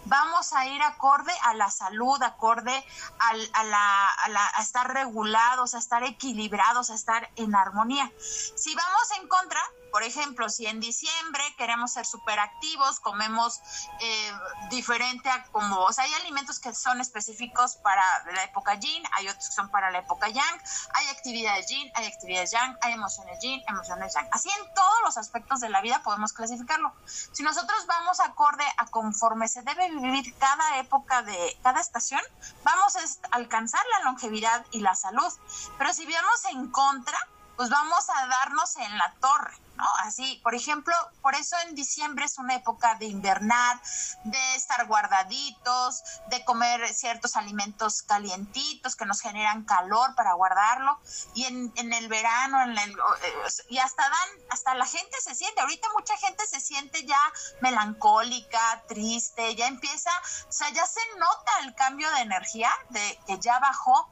[SPEAKER 2] vamos a ir acorde a la salud, acorde a, la, a, la, a estar regulados, a estar equilibrados, a estar en armonía. Si vamos en contra, por ejemplo, si en diciembre queremos ser súper activos, comemos eh, diferente a como, o sea, hay alimentos que son específicos para la época yin, hay otros que son para la época yang, hay actividades yin, hay actividades yang, hay emociones yin, emociones yang. Así en todos los aspectos de la vida podemos clasificarlo. Si nosotros vamos acorde a conforme se debe vivir cada época de cada estación, vamos a alcanzar la longevidad y la salud. Pero si vamos en contra, pues vamos a darnos en la torre. ¿no? Así, por ejemplo, por eso en diciembre es una época de invernar, de estar guardaditos, de comer ciertos alimentos calientitos que nos generan calor para guardarlo. Y en, en el verano, en el, eh, y hasta dan, hasta la gente se siente, ahorita mucha gente se siente ya melancólica, triste, ya empieza, o sea, ya se nota el cambio de energía, de que ya bajó.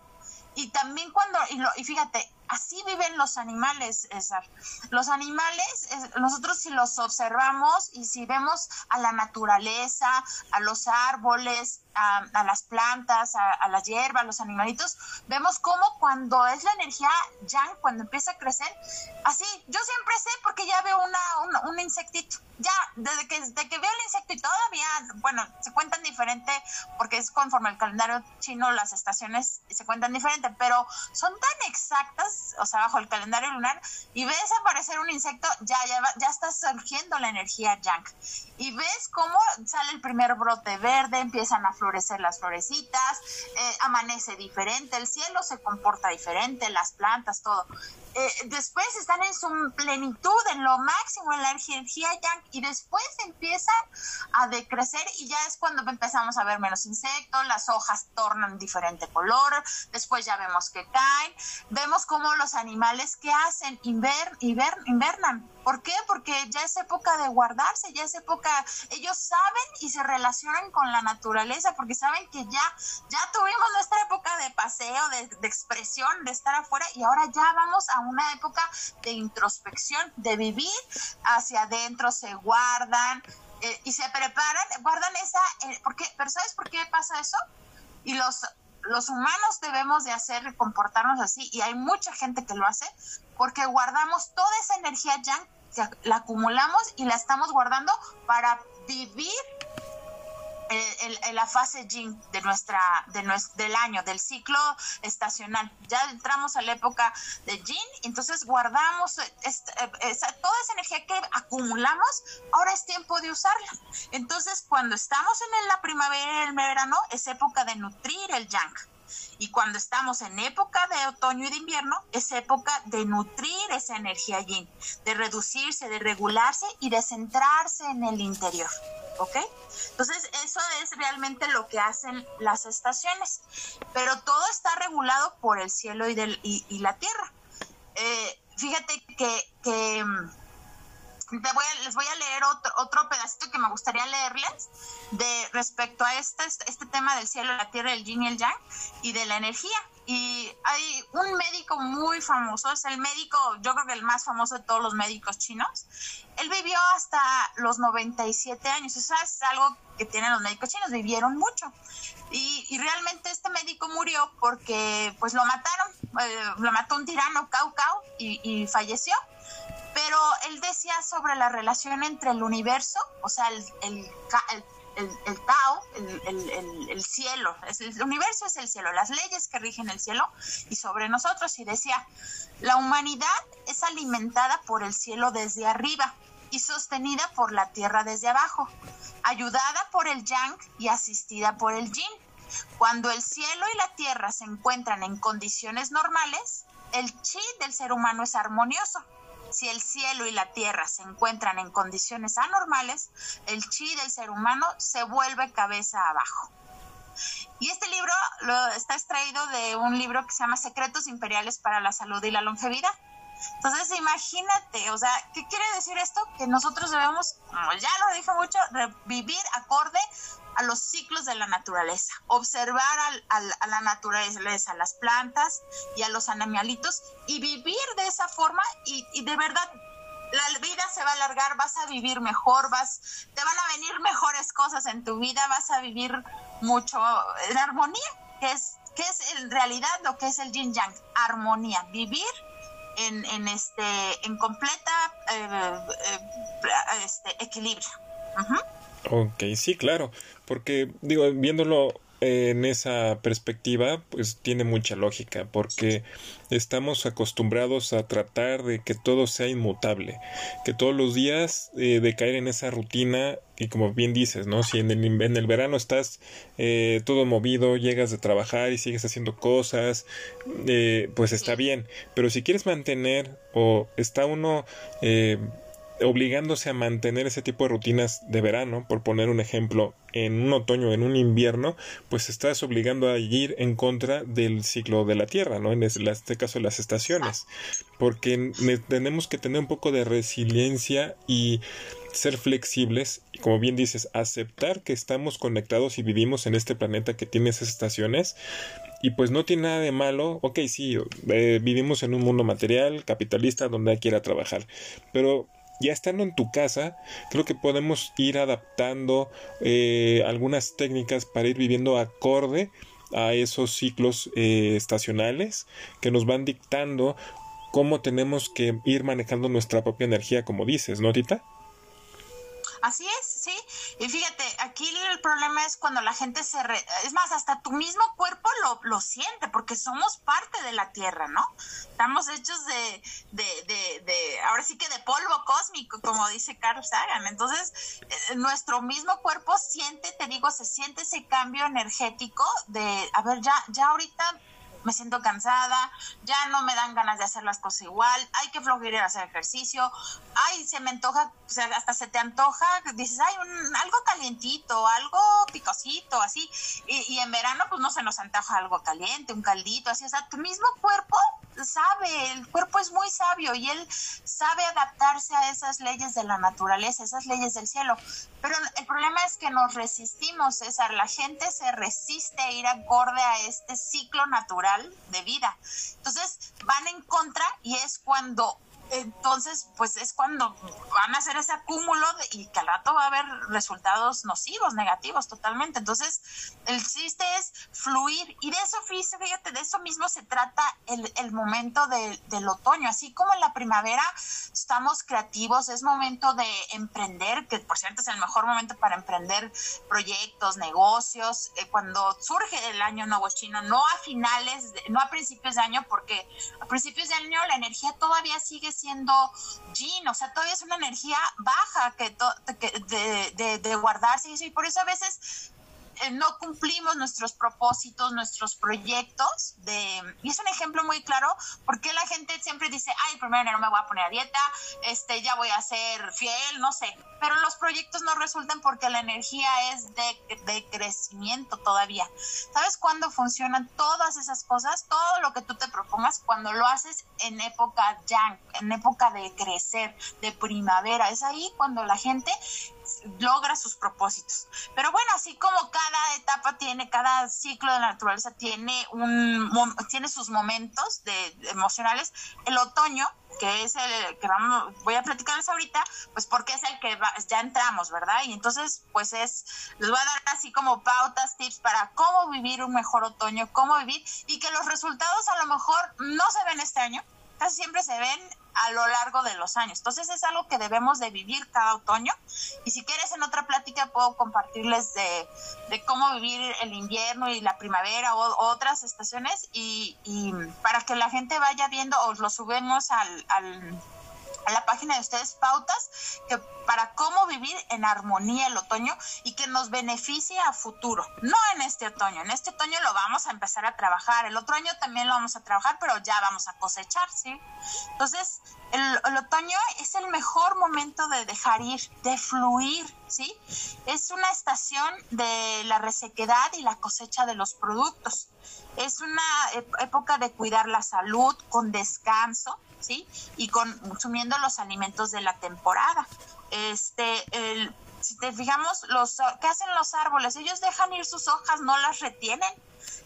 [SPEAKER 2] Y también cuando, y, lo, y fíjate, así viven los animales, César. Los animales, nosotros si los observamos y si vemos a la naturaleza, a los árboles, a, las plantas, a, la hierba, a los animalitos, vemos cómo cuando es la energía yang, cuando empieza a crecer, así, yo siempre sé porque ya veo una, un, insectito, ya, desde que, desde que veo el insecto y todavía, bueno, se cuentan diferente porque es conforme el calendario chino, las estaciones se cuentan diferente, pero son tan exactas, o sea, bajo el calendario lunar, y ves aparecer un insecto, ya, ya, ya está surgiendo la energía yang. Y ves cómo sale el primer brote verde, empiezan a florecer las florecitas, eh, amanece diferente, el cielo se comporta diferente, las plantas, todo. Eh, después están en su plenitud, en lo máximo, en la energía yang, y después empiezan a decrecer y ya es cuando empezamos a ver menos insectos, las hojas tornan diferente color, después ya vemos que caen, vemos cómo los animales que hacen inver, invernan. ¿Por qué? Porque ya es época de guardarse, ya es época, ellos saben y se relacionan con la naturaleza porque saben que ya, ya tuvimos nuestra época de paseo, de, de expresión, de estar afuera y ahora ya vamos a una época de introspección, de vivir hacia adentro, se guardan eh, y se preparan, guardan esa, eh, porque, pero ¿sabes por qué pasa eso? Y los, los humanos debemos de hacer, comportarnos así, y hay mucha gente que lo hace, porque guardamos toda esa energía yang, la acumulamos y la estamos guardando para vivir en la fase yin de nuestra, de del año, del ciclo estacional. Ya entramos a la época de yin, entonces guardamos eh, toda esa energía que acumulamos, ahora es tiempo de usarla. Entonces, cuando estamos en la primavera y el verano, es época de nutrir el yang. Y cuando estamos en época de otoño y de invierno, es época de nutrir esa energía yin, de reducirse, de regularse y de centrarse en el interior. ¿Ok? Entonces, eso es realmente lo que hacen las estaciones. Pero todo está regulado por el cielo y, del, y, la tierra. Eh, fíjate que, que les voy a leer otro, pedacito que me gustaría leerles de respecto a este, este tema del cielo, la tierra, el yin y el yang y de la energía. Y hay un médico muy famoso, es el médico, yo creo que el más famoso de todos los médicos chinos. Él vivió hasta los 97 años, eso es algo que tienen los médicos chinos, vivieron mucho. Y, realmente este médico murió porque pues lo mataron, eh, lo mató un tirano, Cao Cao, y, y falleció pero él decía sobre la relación entre el universo, o sea, el, Tao, el, cielo, el universo es el cielo, las leyes que rigen el cielo y sobre nosotros, y decía, la humanidad es alimentada por el cielo desde arriba y sostenida por la tierra desde abajo, ayudada por el yang y asistida por el yin. Cuando el cielo y la tierra se encuentran en condiciones normales, el chi del ser humano es armonioso si el cielo y la tierra se encuentran en condiciones anormales, el chi del ser humano se vuelve cabeza abajo. Y este libro lo, está extraído de un libro que se llama Secretos Imperiales para la Salud y la Longevidad. Entonces, imagínate, o sea, ¿qué quiere decir esto? Que nosotros debemos, como ya lo dije mucho, vivir acorde a los ciclos de la naturaleza, observar a la naturaleza, a las plantas y a los animalitos y vivir de esa forma y, de verdad la vida se va a alargar, vas a vivir mejor, vas, te van a venir mejores cosas en tu vida, vas a vivir mucho en armonía, que es, que es en realidad lo que es el yin yang, armonía, vivir en, en este, en completa eh, eh, este, equilibrio.
[SPEAKER 1] Ok, sí, claro, porque digo, viéndolo en esa perspectiva, pues tiene mucha lógica, porque estamos acostumbrados a tratar de que todo sea inmutable, que todos los días eh, de caer en esa rutina, y como bien dices, ¿no? Si en el, en el verano estás eh, todo movido, llegas de trabajar y sigues haciendo cosas, eh, pues está bien, pero si quieres mantener o está uno obligándose a mantener ese tipo de rutinas de verano, por poner un ejemplo, en un otoño, en un invierno, pues estás obligando a ir en contra del ciclo de la Tierra, ¿no? En este caso las estaciones, porque tenemos que tener un poco de resiliencia y ser flexibles y como bien dices, aceptar que estamos conectados y vivimos en este planeta que tiene esas estaciones y pues no tiene nada de malo, ok, sí, eh, vivimos en un mundo material, capitalista, donde hay que ir a trabajar, pero ya estando en tu casa, creo que podemos ir adaptando eh, algunas técnicas para ir viviendo acorde a esos ciclos eh, estacionales que nos van dictando cómo tenemos que ir manejando nuestra propia energía, como dices, ¿no, Tita?
[SPEAKER 2] Así es, sí. Y fíjate, aquí el problema es cuando la gente se... Es más, hasta tu mismo cuerpo lo, lo, siente, porque somos parte de la Tierra, ¿no? Estamos hechos de, de, de, de, ahora sí que de polvo cósmico, como dice Carl Sagan. Entonces, eh, nuestro mismo cuerpo siente, te digo, se siente ese cambio energético de, a ver, ya, ya ahorita me siento cansada, ya no me dan ganas de hacer las cosas igual, hay que flojera a hacer ejercicio, ay, se me antoja, o sea, hasta se te antoja, dices, ay, un, algo calientito, algo picosito, así, y, y, en verano pues no se nos antoja algo caliente, un caldito, así, o sea, tu mismo cuerpo sabe, el cuerpo es muy sabio y él sabe adaptarse a esas leyes de la naturaleza, esas leyes del cielo. Pero el problema es que nos resistimos, César. La gente se resiste a ir acorde a este ciclo natural de vida. Entonces van en contra y es cuando entonces, pues es cuando van a hacer ese acúmulo y que al rato va a haber resultados nocivos, negativos totalmente. Entonces, el chiste es fluir y de eso, fíjate, de eso mismo se trata el, el momento del otoño. Así como en la primavera estamos creativos, es momento de emprender, que por cierto es el mejor momento para emprender proyectos, negocios, eh, cuando surge el año nuevo chino, no a finales, no a principios de año, porque a principios de año la energía todavía sigue siendo yin, o sea, todavía es una energía baja que, de, de, de, guardarse y eso, y por eso a veces eh, no cumplimos nuestros propósitos, nuestros proyectos, de, y es un ejemplo muy claro, porque la gente siempre dice, ay, primero enero me voy a poner a dieta, este, ya voy a ser fiel, no sé, pero los proyectos no resultan porque la energía es de, de crecimiento todavía. ¿Sabes cuándo funcionan todas esas cosas? Todo lo que tú te propongas cuando lo haces en época yang, en época de crecer, de primavera, es ahí cuando la gente logra sus propósitos. Pero bueno, así como cada etapa tiene, cada ciclo de la naturaleza tiene un tiene sus momentos de, emocionales, el otoño, que es el que vamos, voy a platicarles ahorita, pues porque es el que ya entramos, ¿verdad? Y entonces, pues es, les voy a dar así como pautas, tips para cómo vivir un mejor otoño, cómo vivir, y que los resultados a lo mejor no se ven este año, siempre se ven a lo largo de los años. Entonces es algo que debemos de vivir cada otoño. Y si quieres en otra plática puedo compartirles de, de cómo vivir el invierno y la primavera o otras estaciones y, para que la gente vaya viendo o lo subimos al a la página de ustedes pautas que para cómo vivir en armonía el otoño y que nos beneficie a futuro. No en este otoño, en este otoño lo vamos a empezar a trabajar, el otro año también lo vamos a trabajar, pero ya vamos a cosechar, ¿sí? Entonces, el, el otoño es el mejor momento de dejar ir, de fluir, ¿sí? Es una estación de la resequedad y la cosecha de los productos. Es una época de cuidar la salud con descanso, ¿sí? Y consumiendo los alimentos de la temporada. Este, el, si te fijamos, los, ¿qué hacen los árboles? Ellos dejan ir sus hojas, no las retienen.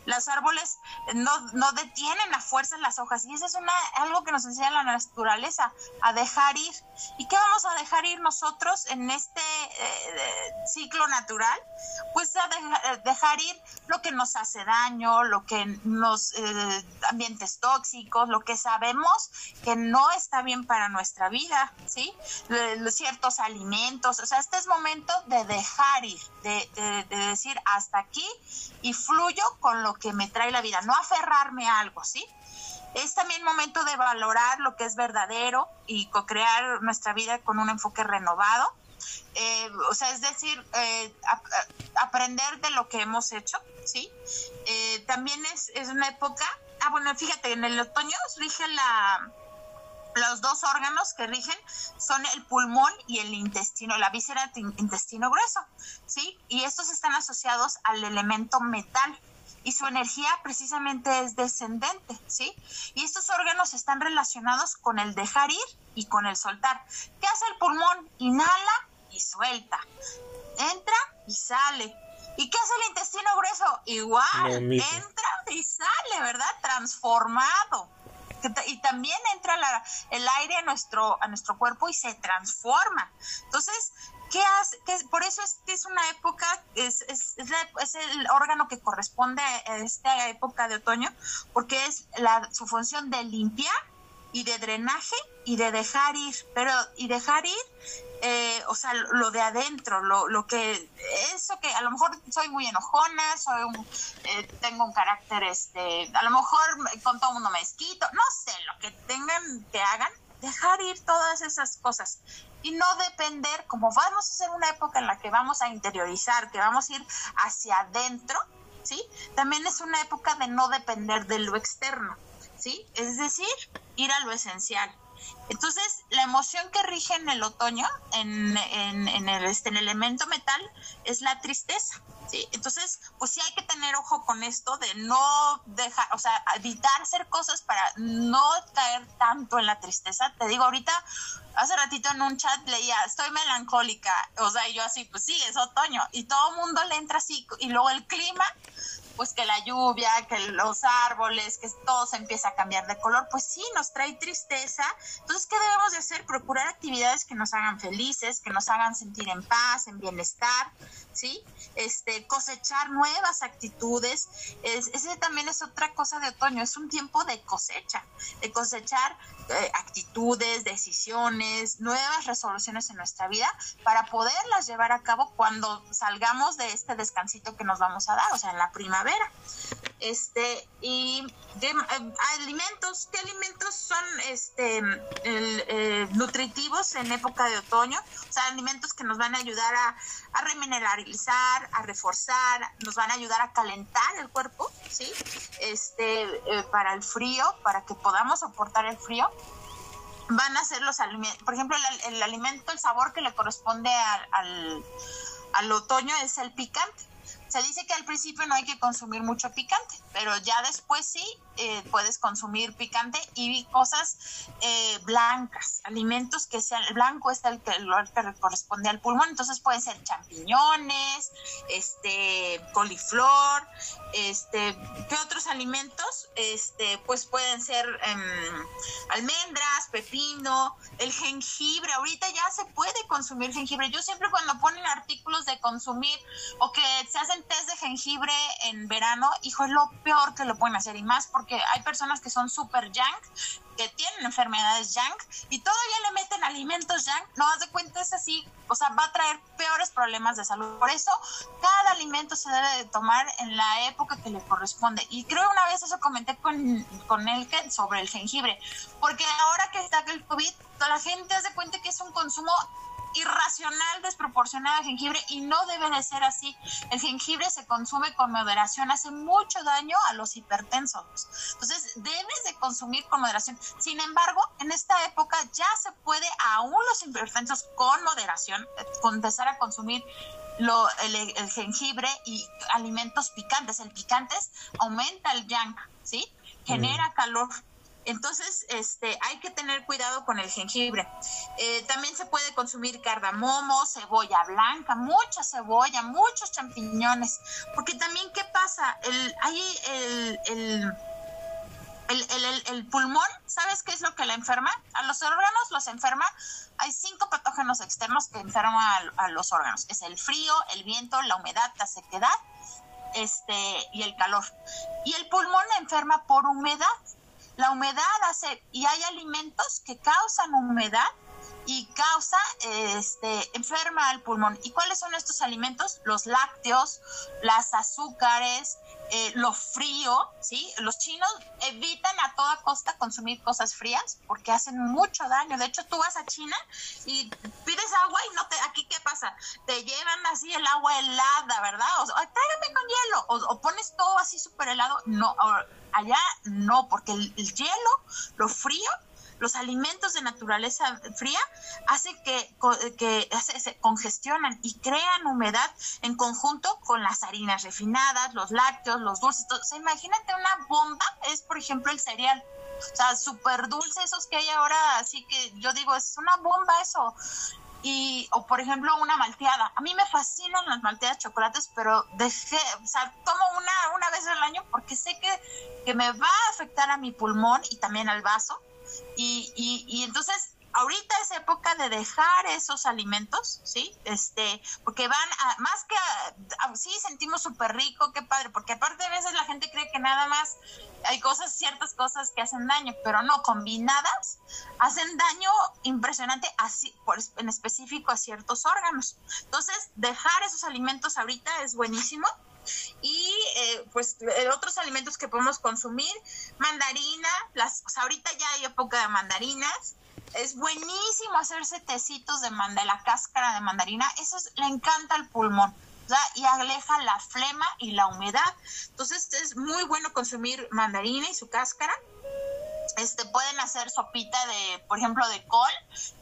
[SPEAKER 2] Los árboles no, no detienen a fuerza las hojas y eso es una, algo que nos enseña la naturaleza, a dejar ir. ¿Y qué vamos a dejar ir nosotros en este eh, ciclo natural? Pues a dejar, dejar ir lo que nos hace daño, lo que nos, eh, ambientes tóxicos, lo que sabemos que no está bien para nuestra vida, ¿sí? ciertos alimentos, o sea, este es momento de dejar ir, de, de, de decir hasta aquí y fluyo con lo que me trae la vida, no aferrarme a algo, ¿sí? Es también momento de valorar lo que es verdadero y co-crear nuestra vida con un enfoque renovado. Eh, o sea, es decir, eh, a, aprender de lo que hemos hecho, ¿sí? Eh, también es, es una época, ah, bueno, fíjate, en el otoño rige la, los dos órganos que rigen son el pulmón y el intestino, la víscera intestino grueso, ¿sí? Y estos están asociados al elemento metal y su energía precisamente es descendente, ¿sí? Y estos órganos están relacionados con el dejar ir y con el soltar. ¿Qué hace el pulmón? Inhala y suelta. Entra y sale. ¿Y qué hace el intestino grueso? Igual, entra y sale, ¿verdad? Transformado. Y también entra el aire a nuestro, a nuestro cuerpo y se transforma. Entonces, ¿qué hace? por eso es que es una época, es, es, es, el órgano que corresponde a esta época de otoño, porque es la, su función de limpiar y de drenaje y de dejar ir, pero y dejar ir, eh, o sea, lo de adentro, lo, lo que, eso que a lo mejor soy muy enojona, soy eh, tengo un carácter, este, a lo mejor con todo el mundo me esquito, no sé, lo que tengan que hagan, dejar ir todas esas cosas y no depender, como vamos a ser una época en la que vamos a interiorizar, que vamos a ir hacia adentro, ¿sí? También es una época de no depender de lo externo. ¿sí? Es decir, ir a lo esencial. Entonces, la emoción que rige en el otoño, en, en, este, en el elemento metal, es la tristeza. Entonces, pues sí hay que tener ojo con esto de no dejar, o sea, evitar hacer cosas para no caer tanto en la tristeza. Te digo, ahorita, hace ratito en un chat leía, estoy melancólica, o sea, y yo así, pues sí, es otoño, y todo el mundo le entra así, y luego el clima, pues que la lluvia, que los árboles, que todo se empieza a cambiar de color, pues sí, nos trae tristeza. Entonces, ¿qué debemos de hacer? Procurar actividades que nos hagan felices, que nos hagan sentir en paz, en bienestar, ¿sí? Este, cosechar nuevas actitudes. ese también es otra cosa de otoño, es un tiempo de cosecha, de cosechar actitudes, decisiones, nuevas resoluciones en nuestra vida para poderlas llevar a cabo cuando salgamos de este descansito que nos vamos a dar, o sea, en la primavera este, y eh, alimentos, ¿qué alimentos son este eh, nutritivos en época de otoño? O sea, alimentos que nos van a ayudar a, remineralizar, a reforzar, nos van a ayudar a calentar el cuerpo, ¿sí? Este, eh, para el frío, para que podamos soportar el frío van a ser los alimentos, por ejemplo, el, alimento, el sabor que le corresponde al, al, otoño es el picante. Se dice que al principio no hay que consumir mucho picante, pero ya después sí eh, puedes consumir picante y cosas eh, blancas, alimentos que sean, el blanco es el que, corresponde al pulmón, entonces pueden ser champiñones, este, coliflor, este, ¿qué otros alimentos? Este, pues pueden ser em, almendras, pepino, el jengibre, ahorita ya se puede consumir jengibre. Yo siempre cuando ponen artículos de consumir o que se hacen test de jengibre en verano, hijo, es lo peor que lo pueden hacer y más porque hay personas que son súper junk, que tienen enfermedades junk y todavía le meten alimentos junk, no haz de cuenta es así, o sea, va a traer peores problemas de salud. Por eso, cada alimento se debe de tomar en la época que le corresponde. Y creo una vez eso comenté con, con él sobre el jengibre, porque ahora que está el COVID, la gente hace cuenta que es un consumo irracional, desproporcionado de jengibre y no debe de ser así. El jengibre se consume con moderación, hace mucho daño a los hipertensos. Entonces, debes de consumir con moderación. Sin embargo, en esta época ya se puede, aún los hipertensos con moderación, eh, empezar a consumir lo, el, el, jengibre y alimentos picantes. El picantes aumenta el yang, ¿sí? Genera calor entonces, este, hay que tener cuidado con el jengibre. Eh, también se puede consumir cardamomo, cebolla blanca, mucha cebolla, muchos champiñones. Porque también, ¿qué pasa? El, hay el, el, el, pulmón, ¿sabes qué es lo que le enferma? A los órganos los enferma. Hay cinco patógenos externos que enferman a, a los órganos. Es el frío, el viento, la humedad, la sequedad este, y el calor. Y el pulmón enferma por humedad. La humedad hace, y hay alimentos que causan humedad y causa, este, enferma al pulmón. ¿Y cuáles son estos alimentos? Los lácteos, las azúcares, eh, lo frío, ¿sí? Los chinos evitan a toda costa consumir cosas frías porque hacen mucho daño. De hecho, tú vas a China y pides agua y no te, aquí qué pasa, te llevan así el agua helada, ¿verdad? O tráigame con hielo, o, o pones todo así súper helado. No, allá no, porque el, hielo, lo frío, los alimentos de naturaleza fría hace que, que se congestionan y crean humedad en conjunto con las harinas refinadas, los lácteos, los dulces. O sea, imagínate una bomba, es por ejemplo el cereal. O sea, súper dulce esos que hay ahora, así que yo digo, es una bomba eso. y, o por ejemplo, una malteada. A mí me fascinan las malteadas chocolates, pero dejé, o sea, tomo una, una vez al año porque sé que, que me va a afectar a mi pulmón y también al vaso. Y, y, entonces ahorita es época de dejar esos alimentos, ¿sí? Este, porque van a, más que, a, sí, sentimos súper rico, qué padre, porque aparte a veces la gente cree que nada más hay cosas, ciertas cosas que hacen daño, pero no, combinadas hacen daño impresionante así, por, en específico a ciertos órganos. Entonces, dejar esos alimentos ahorita es buenísimo y eh, pues eh, otros alimentos que podemos consumir, mandarina, las, ahorita ya hay época de mandarinas, es buenísimo hacerse tecitos de, de la cáscara de mandarina. Eso le encanta al pulmón. y aleja la flema y la humedad. Entonces es muy bueno consumir mandarina y su cáscara. Este, pueden hacer sopita de, por ejemplo, de col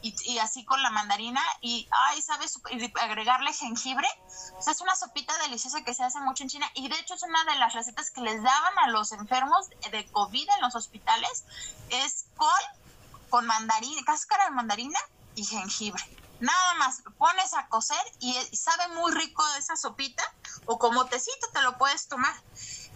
[SPEAKER 2] y, así con la mandarina y, ay, ¿sabes? agregarle jengibre. es una sopita deliciosa que se hace mucho en China y de hecho es una de las recetas que les daban a los enfermos de COVID en los hospitales. Es col, con mandarina, cáscara de mandarina y jengibre. Nada más, pones a cocer y, sabe muy rico esa sopita o como tecito te lo puedes tomar.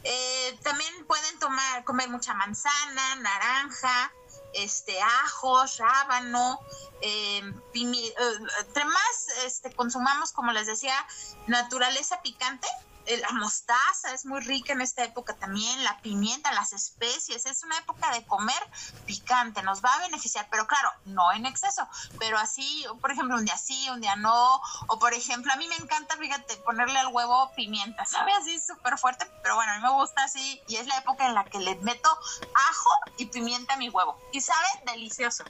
[SPEAKER 2] Eh, también pueden tomar, comer mucha manzana, naranja, este ajos, rábano, eh, eh, entre más este, consumamos, como les decía, naturaleza picante, la mostaza es muy rica en esta época también, la pimienta, las especies, es una época de comer picante, nos va a beneficiar, pero claro, no en exceso, pero así, por ejemplo, un día sí, un día no, o por ejemplo, a mí me encanta, fíjate, ponerle al huevo pimienta, sabe así súper fuerte, pero bueno, a mí me gusta así y es la época en la que le meto ajo y pimienta a mi huevo y sabe delicioso.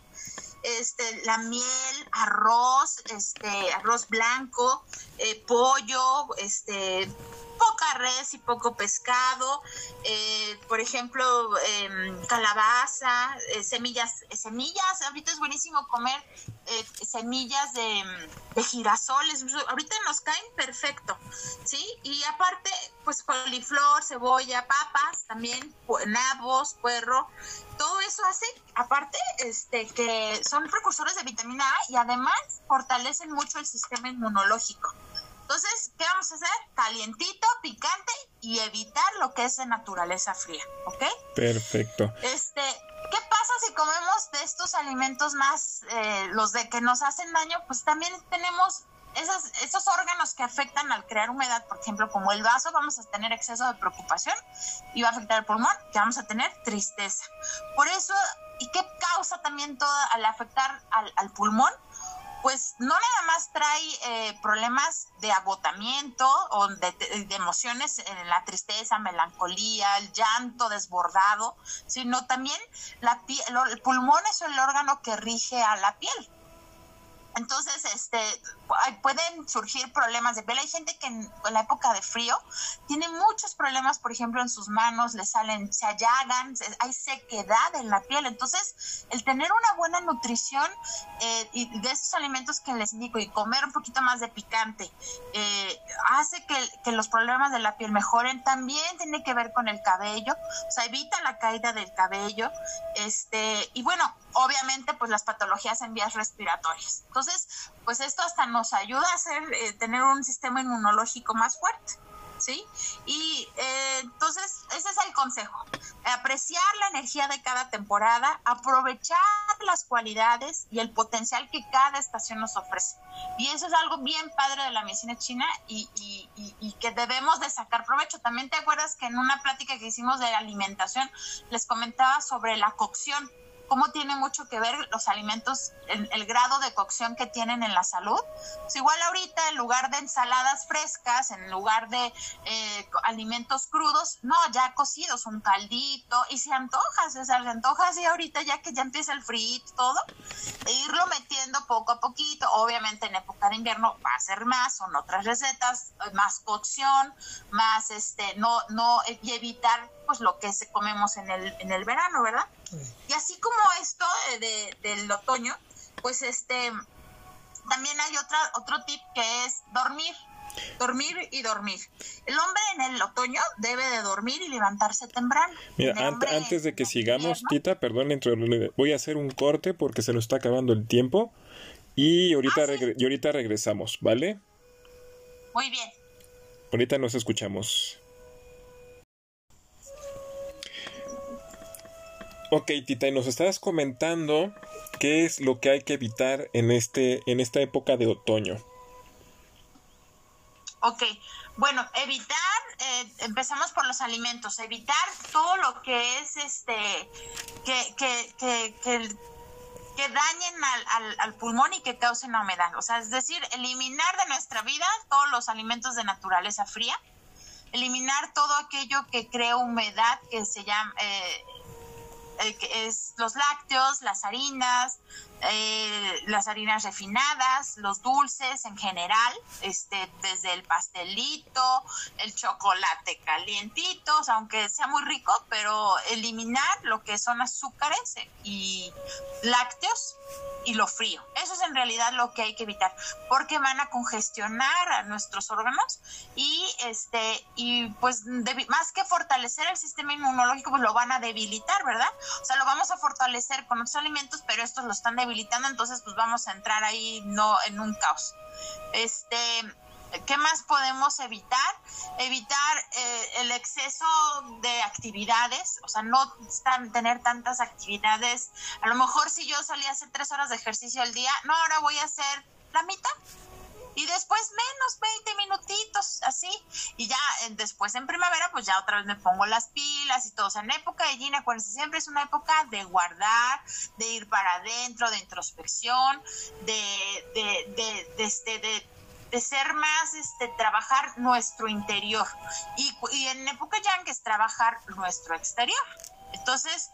[SPEAKER 2] Este, la miel, arroz, este, arroz blanco, eh, pollo, este, poca res y poco pescado, eh, por ejemplo, em, calabaza, eh, semillas, semillas, ahorita es buenísimo comer semillas de, de, girasoles, ahorita nos caen perfecto, ¿sí? Y aparte, pues coliflor, cebolla, papas, también nabos, puerro, todo eso hace, aparte, este, que son precursores de vitamina A y además fortalecen mucho el sistema inmunológico. Entonces, ¿qué vamos a hacer? Calientito, picante y evitar lo que es de naturaleza fría, ¿ok?
[SPEAKER 1] Perfecto.
[SPEAKER 2] Este, ¿qué pasa si comemos de estos alimentos más, eh, los de que nos hacen daño? Pues también tenemos esos, esos órganos que afectan al crear humedad, por ejemplo, como el vaso, vamos a tener exceso de preocupación y va a afectar el pulmón, que vamos a tener tristeza. Por eso, ¿y qué causa también todo al afectar al, al pulmón? Pues no nada más trae eh, problemas de agotamiento o de, de, emociones en la tristeza, melancolía, el llanto desbordado, sino también la el pulmón es el órgano que rige a la piel. Entonces, este, pueden surgir problemas de piel. Hay gente que en, la época de frío tiene muchos problemas, por ejemplo, en sus manos, le salen, se allagan, hay sequedad en la piel. Entonces, el tener una buena nutrición eh, y de estos alimentos que les indico y comer un poquito más de picante eh, hace que, que, los problemas de la piel mejoren. También tiene que ver con el cabello, o sea, evita la caída del cabello. Este, y bueno, obviamente, pues las patologías en vías respiratorias. Entonces, pues esto hasta nos ayuda a eh, tener un sistema inmunológico más fuerte. ¿Sí? Y eh, entonces, ese es el consejo. Apreciar la energía de cada temporada, aprovechar las cualidades y el potencial que cada estación nos ofrece. Y eso es algo bien padre de la medicina china y que debemos de sacar provecho. También te acuerdas que en una plática que hicimos de alimentación les comentaba sobre la cocción cómo tiene mucho que ver los alimentos, el, grado de cocción que tienen en la salud. Pues igual ahorita en lugar de ensaladas frescas, en lugar de eh, alimentos crudos, no, ya cocidos, un caldito, y se antoja, se antoja así ahorita ya que ya empieza el frío todo, e irlo metiendo poco a poquito, obviamente en época de invierno va a ser más, son otras recetas, más cocción, más este, no, no, y evitar pues lo que comemos en el, en el verano, ¿verdad? Y así como esto de, del otoño, pues este, también hay otra, otro tip que es dormir. Dormir y dormir. El hombre en el otoño debe de dormir y levantarse temprano.
[SPEAKER 1] Mira, antes de que sigamos, Tita, perdón, voy a hacer un corte porque se nos está acabando el tiempo Y ahorita, ah, y ahorita regresamos, ¿vale?
[SPEAKER 2] Muy bien.
[SPEAKER 1] Ahorita nos escuchamos. Ok, Tita, y nos estabas comentando qué es lo que hay que evitar en, este, en esta época de otoño.
[SPEAKER 2] Ok, bueno, evitar, eh, empezamos por los alimentos, evitar todo lo que es este, que, que, que, que, que dañen al, al, al, pulmón y que causen humedad. O sea, es decir, eliminar de nuestra vida todos los alimentos de naturaleza fría, eliminar todo aquello que crea humedad, que se llama, eh, eh, es los lácteos, las harinas, eh, las harinas refinadas, los dulces en general, este, desde el pastelito, el chocolate calientito, aunque sea muy rico, pero eliminar lo que son azúcares y lácteos y lo frío. Eso es en realidad lo que hay que evitar, porque van a congestionar a nuestros órganos y este y pues más que fortalecer el sistema inmunológico, pues lo van a debilitar, ¿verdad? O sea, lo vamos a fortalecer con otros alimentos, pero estos lo están debilitando, entonces pues vamos a entrar ahí no en un caos. Este ¿Qué más podemos evitar? Evitar eh, el exceso de actividades, o sea, no tener tantas actividades. A lo mejor si yo solía hacer tres horas de ejercicio al día, no, ahora voy a hacer la mitad. Y después menos, 20 minutitos, así. Y ya después en primavera, pues ya otra vez me pongo las pilas y todo. O sea, en época de Gina, acuérdense, siempre es una época de guardar, de ir para adentro, de introspección, de, de, de, de, este, de de ser más, este, trabajar nuestro interior. Y, y en época yang es trabajar nuestro exterior. Entonces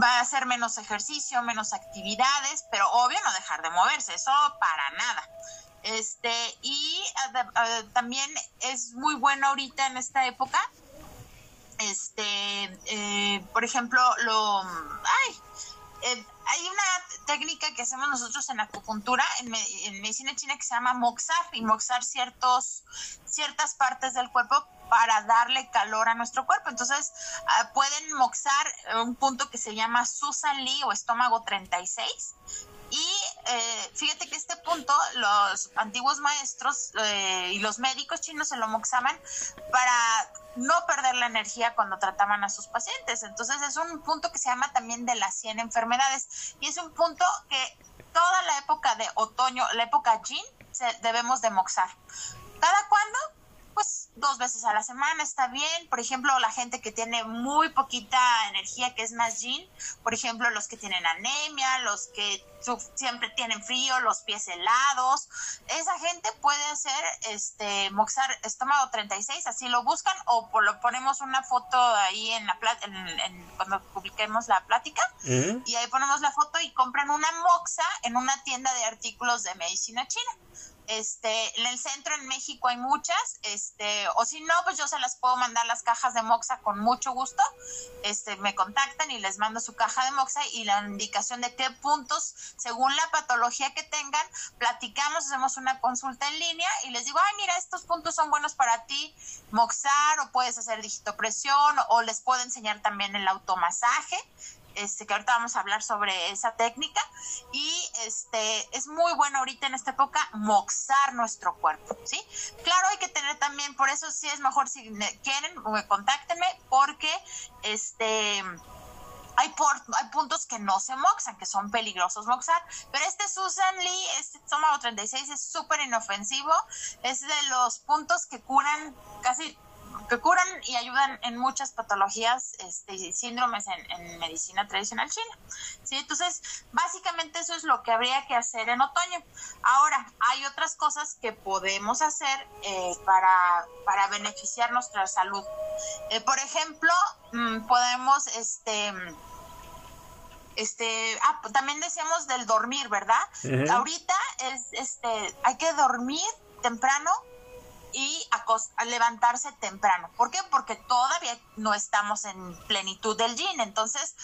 [SPEAKER 2] va a ser menos ejercicio, menos actividades, pero obvio no dejar de moverse, eso para nada. Este, y también es muy bueno ahorita en esta época, este, eh, por ejemplo, lo, ay, eh, hay una técnica que hacemos nosotros en acupuntura, en, medicina china, que se llama moxar, y moxar ciertos, ciertas partes del cuerpo para darle calor a nuestro cuerpo. Entonces, ah, pueden moxar un punto que se llama Susan Lee o estómago 36 y eh, fíjate que este punto los antiguos maestros eh, y los médicos chinos se lo moxaban para no perder la energía cuando trataban a sus pacientes. Entonces es un punto que se llama también de las 100 enfermedades y es un punto que toda la época de otoño, la época Jin, debemos de moxar. ¿Cada cuándo? pues dos veces a la semana está bien. Por ejemplo, la gente que tiene muy poquita energía, que es más yin, por ejemplo, los que tienen anemia, los que siempre tienen frío, los pies helados, esa gente puede hacer este moxar estómago 36, así lo buscan o lo ponemos una foto ahí en la en, cuando publiquemos la plática y ahí ponemos la foto y compran una moxa en una tienda de artículos de medicina china este, en el centro en México hay muchas, este, o si no, pues yo se las puedo mandar las cajas de Moxa con mucho gusto. Este, me contactan y les mando su caja de Moxa y la indicación de qué puntos, según la patología que tengan, platicamos, hacemos una consulta en línea y les digo, ay, mira, estos puntos son buenos para ti, Moxar, o puedes hacer digitopresión, o les puedo enseñar también el automasaje este, que ahorita vamos a hablar sobre esa técnica. Y este es muy bueno ahorita en esta época moxar nuestro cuerpo, ¿sí? Claro, hay que tener también, por eso sí es mejor si quieren, contáctenme, porque este hay, hay puntos que no se moxan, que son peligrosos moxar, pero este Susan Lee, este estómago 36 es súper inofensivo, es de los puntos que curan casi que curan y ayudan en muchas patologías este, y síndromes en, medicina tradicional china. ¿sí? Entonces, básicamente eso es lo que habría que hacer en otoño. Ahora, hay otras cosas que podemos hacer eh, para, para beneficiar nuestra salud. Eh, por ejemplo, mm, podemos, este, este, ah, también decíamos del dormir, ¿verdad? Ahorita es, este, hay que dormir temprano y a, levantarse temprano. ¿Por qué? Porque todavía no estamos en plenitud del yin, entonces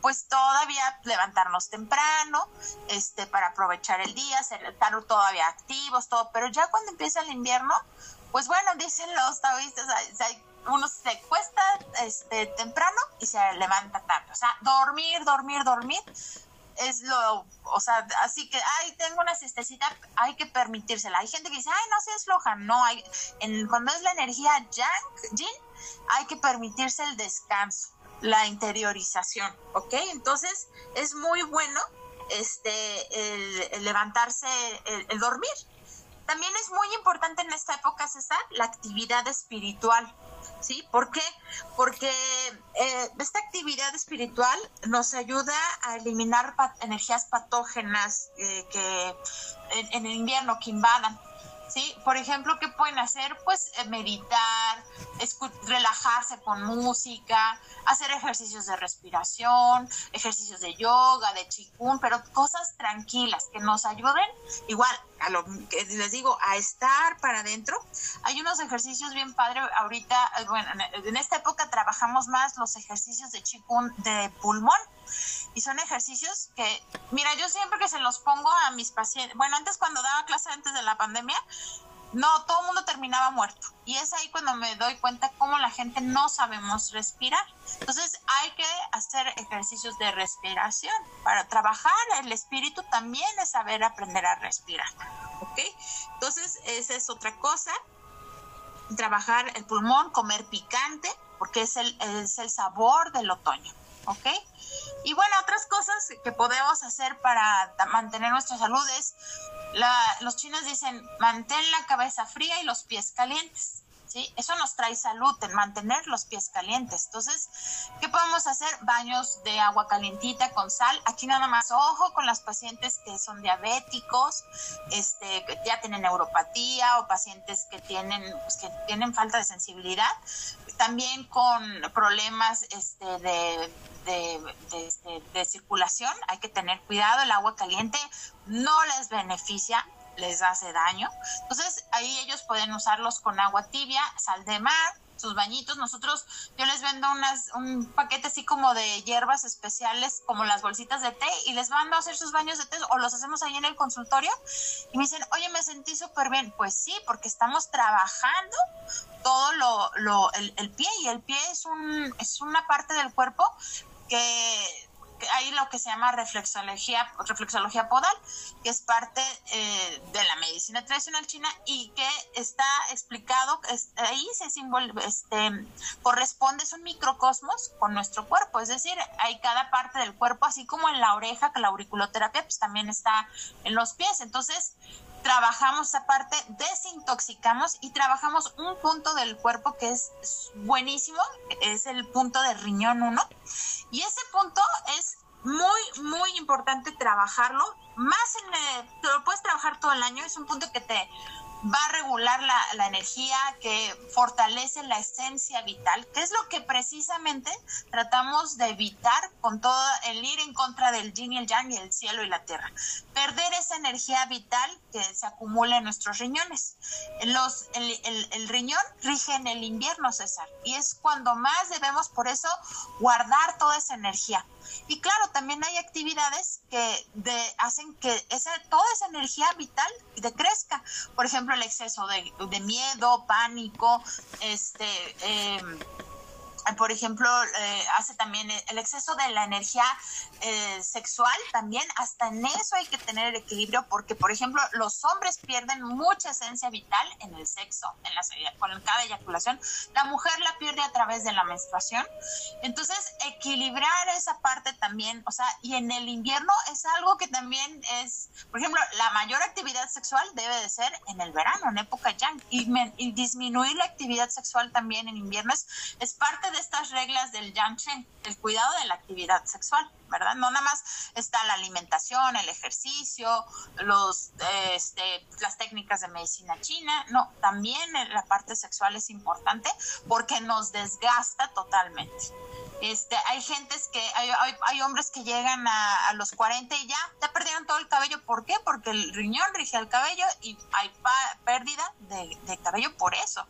[SPEAKER 2] pues todavía levantarnos temprano, este, para aprovechar el día, estar todavía activos, todo, pero ya cuando empieza el invierno, pues bueno, dicen los taoístas, uno se cuesta este, temprano y se levanta tarde, o sea, dormir, dormir, dormir, es lo, o sea, así que, ay, tengo una siestecita, hay que permitírsela. Hay gente que dice, ay, no seas floja, no, hay, en, cuando es la energía yang, yin, hay que permitirse el descanso, la interiorización, ¿ok? Entonces, es muy bueno este, el, levantarse, el dormir. También es muy importante en esta época, César, la actividad espiritual. ¿Sí? ¿Por qué? Porque eh, esta actividad espiritual nos ayuda a eliminar energías patógenas eh, que en, el invierno que invadan. ¿Sí? Por ejemplo, ¿qué pueden hacer? Pues eh, meditar, relajarse con música, hacer ejercicios de respiración, ejercicios de yoga, de chikun, pero cosas tranquilas que nos ayuden igual a lo que les digo, a estar para adentro. Hay unos ejercicios bien padre ahorita, eh, bueno, en esta época trabajamos más los ejercicios de chikun de pulmón y son ejercicios que, mira, yo siempre que se los pongo a mis pacientes, bueno, antes cuando daba clase antes de la pandemia, no, todo el mundo terminaba muerto. Y es ahí cuando me doy cuenta cómo la gente no sabemos respirar. Entonces hay que hacer ejercicios de respiración. Para trabajar el espíritu también es saber aprender a respirar. ¿Ok? Entonces esa es otra cosa. Trabajar el pulmón, comer picante, porque es el, es el sabor del otoño. ¿Ok? Y bueno, otras cosas que podemos hacer para mantener nuestra salud es los chinos dicen, mantén la cabeza fría y los pies calientes. ¿Sí? Eso nos trae salud, en mantener los pies calientes. Entonces, ¿qué podemos hacer? Baños de agua calientita con sal. Aquí nada más, ojo con las pacientes que son diabéticos, este, que ya tienen neuropatía o pacientes que tienen, pues, que tienen falta de sensibilidad. También con problemas este, de este, de, circulación, hay que tener cuidado, el agua caliente no les beneficia, les hace daño. Entonces ahí ellos pueden usarlos con agua tibia, sal de mar, sus bañitos. Nosotros, yo les vendo unas, un paquete así como de hierbas especiales, como las bolsitas de té, y les mando a hacer sus baños de té o los hacemos ahí en el consultorio. Y me dicen, oye, me sentí súper bien. Pues sí, porque estamos trabajando todo lo, lo el, el, pie, y el pie es, un, es una parte del cuerpo que hay lo que se llama reflexología, reflexología podal, que es parte eh, de la medicina tradicional china y que está explicado, ahí se este, corresponde, es un microcosmos con nuestro cuerpo, es decir, hay cada parte del cuerpo, así como en la oreja, que la auriculoterapia pues también está en los pies, entonces trabajamos esa parte, desintoxicamos y trabajamos un punto del cuerpo que es buenísimo, es el punto de riñón 1. Y ese punto es muy, muy importante trabajarlo. Más en, lo puedes trabajar todo el año, es un punto que te va a regular la, energía, que fortalece la esencia vital, que es lo que precisamente tratamos de evitar con todo el ir en contra del yin y el yang y el cielo y la tierra. Perder esa energía vital que se acumula en nuestros riñones. Los, el, el riñón rige en el invierno, César, y es cuando más debemos por eso guardar toda esa energía. Y claro, también hay actividades que de, hacen que esa, toda esa energía vital decrezca. Por ejemplo, el exceso de, miedo, pánico, este... Eh, por ejemplo, eh, hace también el exceso de la energía eh, sexual, también hasta en eso hay que tener el equilibrio, porque, por ejemplo, los hombres pierden mucha esencia vital en el sexo, en la, con cada eyaculación, la mujer la pierde a través de la menstruación. Entonces, equilibrar esa parte también, o sea, y en el invierno es algo que también es, por ejemplo, la mayor actividad sexual debe de ser en el verano, en época yang, y, y disminuir la actividad sexual también en invierno es, es parte de estas reglas del Yang Shen, el cuidado de la actividad sexual, ¿verdad? No nada más está la alimentación, el ejercicio, los, este, las técnicas de medicina china, no, también la parte sexual es importante porque nos desgasta totalmente. Este, hay gentes que, hay, hay, hombres que llegan a, los 40 y ya, ya perdieron todo el cabello. ¿Por qué? Porque el riñón rige el cabello y hay pérdida de cabello por eso.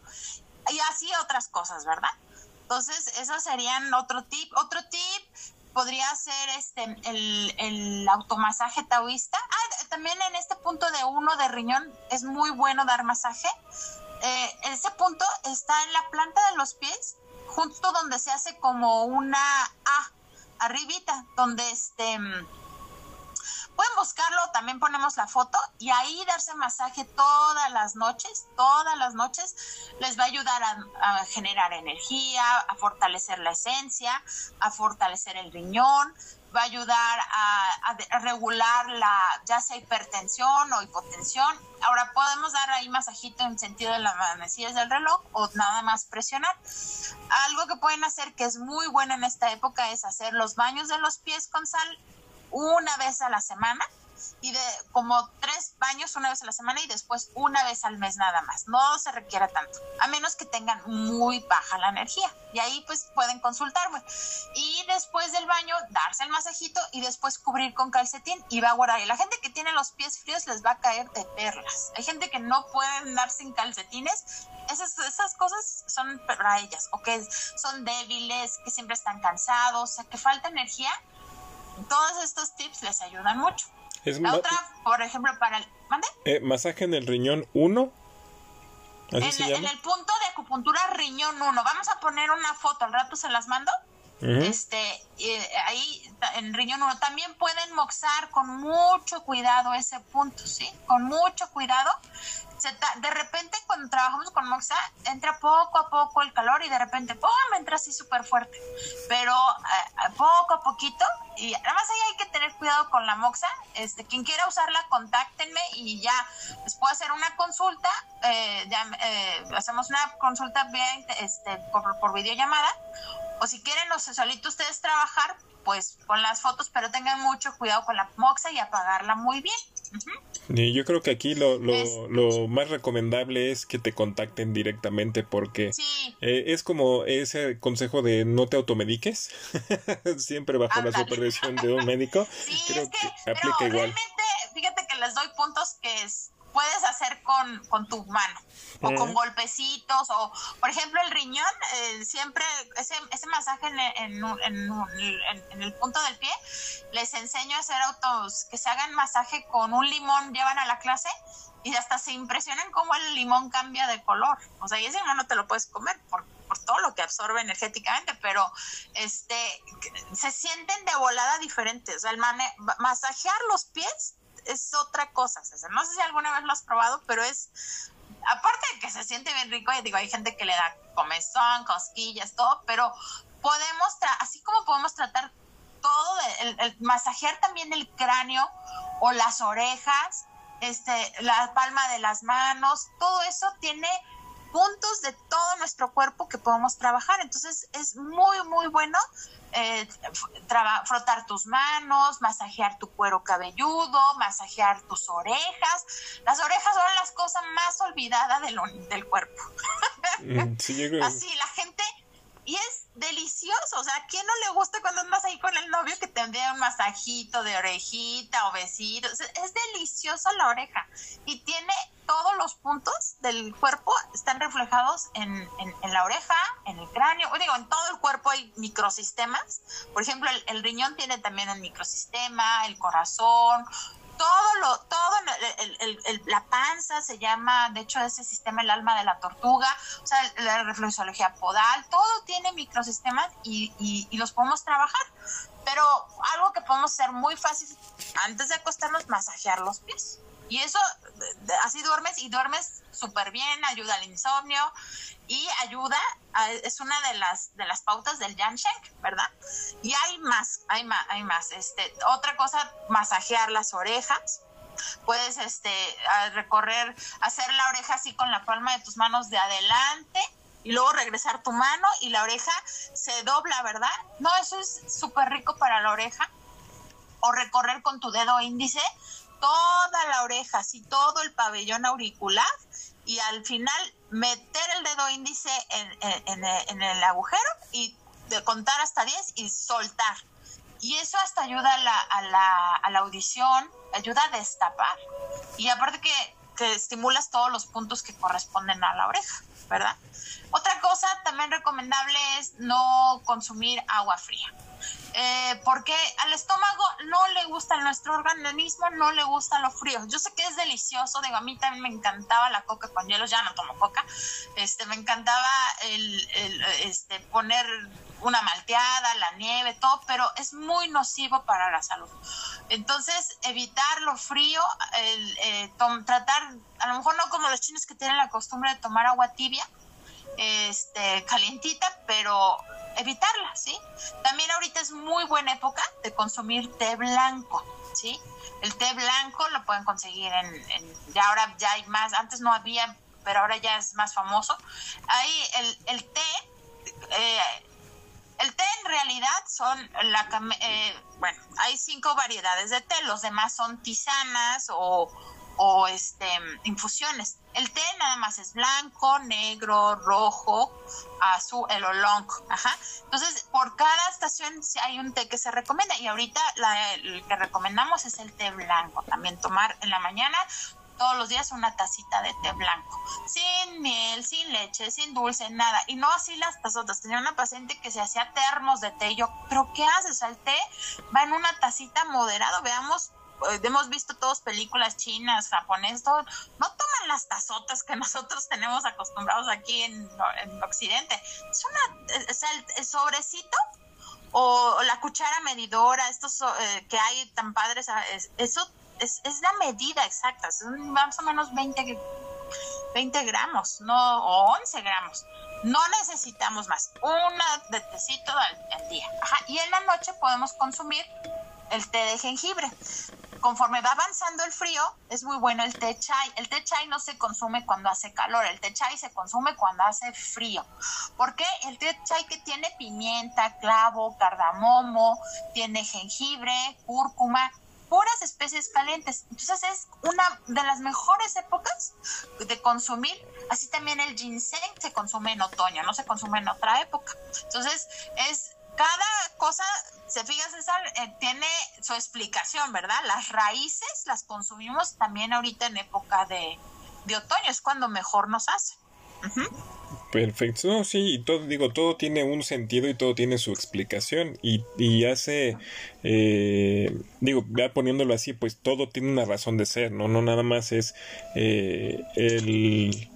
[SPEAKER 2] Y así otras cosas, ¿verdad? Entonces, esos serían otro tip. Otro tip podría ser este el, el automasaje taoísta. Ah, también en este punto de uno de riñón es muy bueno dar masaje. Eh, ese punto está en la planta de los pies, justo donde se hace como una A, arribita, donde este Pueden buscarlo, también ponemos la foto y ahí darse masaje todas las noches, todas las noches les va a ayudar a, generar energía, a fortalecer la esencia, a fortalecer el riñón, va a ayudar a, regular la ya sea hipertensión o hipotensión. Ahora podemos dar ahí masajito en sentido de las manecillas del reloj o nada más presionar. Algo que pueden hacer que es muy bueno en esta época es hacer los baños de los pies con sal una vez a la semana y de como tres baños una vez a la semana y después una vez al mes nada más. No se requiere tanto, a menos que tengan muy baja la energía. Y ahí pues pueden consultarme. Y después del baño, darse el masajito y después cubrir con calcetín y va a guardar. Y la gente que tiene los pies fríos les va a caer de perlas. Hay gente que no puede andar sin calcetines. Esas, esas cosas son para ellas, o que son débiles, que siempre están cansados, o sea, que falta energía. Todos estos tips les ayudan mucho la otra, por ejemplo, para el... ¿Mande?
[SPEAKER 1] Eh, masaje en el riñón 1.
[SPEAKER 2] En, en, el punto de acupuntura riñón 1. Vamos a poner una foto, al rato se las mando. Este, eh, ahí en riñón 1 también pueden moxar con mucho cuidado ese punto, ¿sí? Con mucho cuidado de repente cuando trabajamos con Moxa entra poco a poco el calor y de repente ¡pum! entra así súper fuerte. Pero eh, poco a poquito y además ahí hay que tener cuidado con la Moxa. Este, quien quiera usarla, contáctenme y ya les puedo hacer una consulta. Eh, ya, eh, hacemos una consulta bien, este, por, por videollamada. O si quieren los solitos ustedes trabajar, pues con las fotos, pero tengan mucho cuidado con la moxa y apagarla muy bien.
[SPEAKER 1] Yo creo que aquí lo, lo, más recomendable es que te contacten directamente porque eh, es como ese consejo de no te automediques, siempre bajo la supervisión de un médico. creo que, aplica igual.
[SPEAKER 2] Realmente, fíjate que les doy puntos que es puedes hacer con, con tu mano o con golpecitos o por ejemplo el riñón eh, siempre ese, ese masaje en, en, en, el punto del pie les enseño a hacer autos que se hagan masaje con un limón llevan a la clase y hasta se impresionan cómo el limón cambia de color. O sea y ese limón no te lo puedes comer por, por todo lo que absorbe energéticamente pero este se sienten de volada diferentes. O sea el masajear los pies es otra cosa, No sé si alguna vez lo has probado, pero es, aparte de que se siente bien rico, digo, hay gente que le da comezón, cosquillas, todo, pero podemos, así como podemos tratar todo, el, masajear también el cráneo o las orejas, este, la palma de las manos, todo eso tiene puntos de todo nuestro cuerpo que podemos trabajar. Entonces es muy, muy bueno eh, frotar tus manos, masajear tu cuero cabelludo, masajear tus orejas. Las orejas son las cosas más olvidadas del, del cuerpo. Mm, Así, la gente, y es delicioso, o sea, ¿a quién no le gusta cuando andas ahí con el novio que te dé un masajito de orejita o besito? es deliciosa la oreja y tiene todos los puntos del cuerpo están reflejados en, en, la oreja, en el cráneo, digo, en todo el cuerpo hay microsistemas. Por ejemplo, el, riñón tiene también un microsistema, el corazón, todo lo, todo el, la panza se llama, de hecho, ese sistema el alma de la tortuga, o sea, la reflexología podal, todo tiene microsistemas y, y, y los podemos trabajar. Pero algo que podemos hacer muy fácil antes de acostarnos, masajear los pies. Y eso, así duermes y duermes súper bien, ayuda al insomnio y ayuda, es una de las, de las pautas del Shank, ¿verdad? Y hay más, hay más, hay más. Este, otra cosa, masajear las orejas. Puedes este, recorrer, hacer la oreja así con la palma de tus manos de adelante y luego regresar tu mano y la oreja se dobla, ¿verdad? No, eso es súper rico para la oreja. O recorrer con tu dedo índice toda la oreja, así todo el pabellón auricular y al final meter el dedo índice en, el agujero y de contar hasta 10 y soltar. Y eso hasta ayuda a la, a la, a la audición, ayuda a destapar. Y aparte que, que estimulas todos los puntos que corresponden a la oreja, ¿verdad? Otra cosa también recomendable es no consumir agua fría. Eh, porque al estómago no le gusta, a nuestro organismo no le gusta lo frío. Yo sé que es delicioso, digo, a mí también me encantaba la coca con hielo, ya no tomo coca, este, me encantaba el, este, poner una malteada, la nieve, todo, pero es muy nocivo para la salud. Entonces, evitar lo frío, el, eh, tratar, a lo mejor no como los chinos que tienen la costumbre de tomar agua tibia, este, calientita, pero evitarla, ¿sí? También ahorita es muy buena época de consumir té blanco, ¿sí? El té blanco lo pueden conseguir en, ya ahora ya hay más, antes no había, pero ahora ya es más famoso. Ahí el, el té, eh, el té en realidad son eh, bueno, hay cinco variedades de té, los demás son tisanas o, o este infusiones. El té nada más es blanco, negro, rojo, azul, el olong. Entonces, por cada estación hay un té que se recomienda y ahorita la, el que recomendamos es el té blanco. También tomar en la mañana todos los días una tacita de té blanco, sin miel, sin leche, sin dulce, nada. Y no así las tazotas. Tenía una paciente que se hacía termos de té. yo, ¿pero qué haces? El té va en una tacita moderado. Veamos eh, hemos visto todas películas chinas, japonesas, no toman las tazotas que nosotros tenemos acostumbrados aquí en, Occidente. Es una, es el, sobrecito o, la cuchara medidora, estos eh, que hay tan padres, ah, eso es, es, la medida exacta, son más o menos 20, 20 gramos, no, o 11 gramos. No necesitamos más, una de tecito al, día. Y en la noche podemos consumir el té de jengibre conforme va avanzando el frío, es muy bueno el té chai. El té chai no se consume cuando hace calor, el té chai se consume cuando hace frío. ¿Por qué? El té chai que tiene pimienta, clavo, cardamomo, tiene jengibre, cúrcuma, puras especies calientes. Entonces es una de las mejores épocas de consumir. Así también el ginseng se consume en otoño, no se consume en otra época. Entonces es cada cosa, se fija César, eh, tiene su explicación, ¿verdad? Las raíces las consumimos también ahorita en época de, otoño, es cuando mejor nos hace.
[SPEAKER 1] Perfecto, no, sí, y todo, digo, todo tiene un sentido y todo tiene su explicación y, y hace, eh, digo, ya poniéndolo así, pues todo tiene una razón de ser, ¿no? No nada más es eh, el,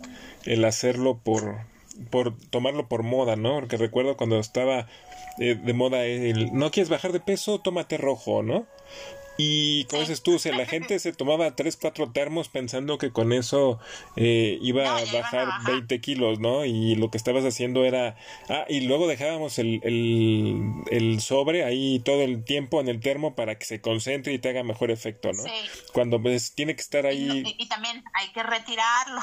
[SPEAKER 1] el hacerlo por, por tomarlo por moda, ¿no? Porque recuerdo cuando estaba eh, de moda el no quieres bajar de peso, tómate rojo, ¿no? Y como dices tú, o sea, la gente se tomaba 3, 4 termos pensando que con eso eh, iba a bajar 20 kilos, ¿no? Y lo que estabas haciendo era... Ah, y luego dejábamos el, el, sobre ahí todo el tiempo en el termo para que se concentre y te haga mejor efecto, ¿no? Sí. Cuando pues tiene que estar ahí...
[SPEAKER 2] Y, también hay que retirarlo.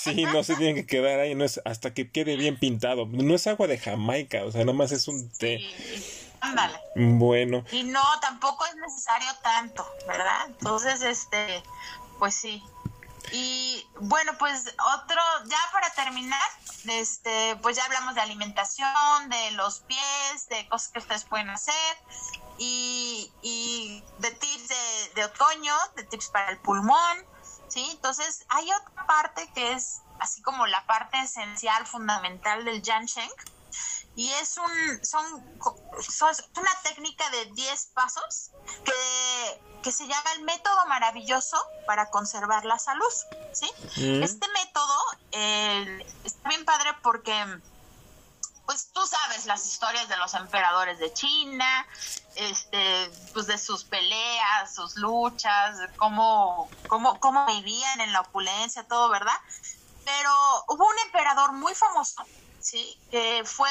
[SPEAKER 1] Sí, no se tiene que quedar ahí, no es hasta que quede bien pintado. No es agua de Jamaica, o sea, nada más es un té.
[SPEAKER 2] Ándale.
[SPEAKER 1] Bueno.
[SPEAKER 2] Y no, tampoco es necesario tanto, ¿verdad? Entonces, este, pues sí. Y bueno, pues otro, ya para terminar, este, pues ya hablamos de alimentación, de los pies, de cosas que ustedes pueden hacer y, y de tips de, de otoño, de tips para el pulmón, ¿sí? Entonces, hay otra parte que es así como la parte esencial, fundamental del Jansheng, y es un son, una técnica de 10 pasos que, que, se llama el método maravilloso para conservar la salud ¿sí? Mm. este método está bien padre porque pues tú sabes las historias de los emperadores de China, este, pues de sus peleas, sus luchas, cómo, cómo, cómo vivían en la opulencia, todo, ¿verdad? Pero hubo un emperador muy famoso ¿sí? Que fue,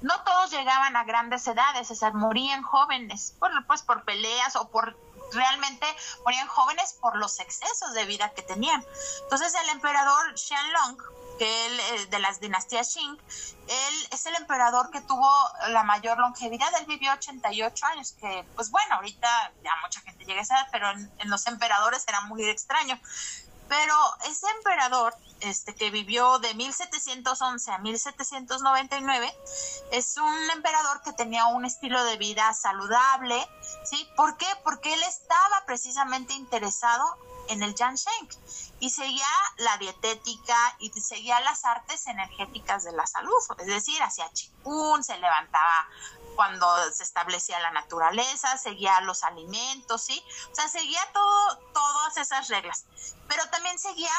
[SPEAKER 2] no todos llegaban a grandes edades, sea, morían jóvenes, por, pues por peleas o por realmente morían jóvenes por los excesos de vida que tenían. Entonces el emperador Xianlong, que él de las dinastías Qing, él es el emperador que tuvo la mayor longevidad, él vivió 88 años, que pues bueno, ahorita ya mucha gente llega a esa edad, pero en los emperadores era muy extraño. Pero ese emperador, este, que vivió de 1711 a 1799, es un emperador que tenía un estilo de vida saludable, ¿sí? ¿Por qué? Porque él estaba precisamente interesado en el Jansheng y seguía la dietética y seguía las artes energéticas de la salud, es decir, hacía chikun, se levantaba cuando se establecía la naturaleza, seguía los alimentos, ¿sí? O sea, seguía todo, todas esas reglas, pero también seguía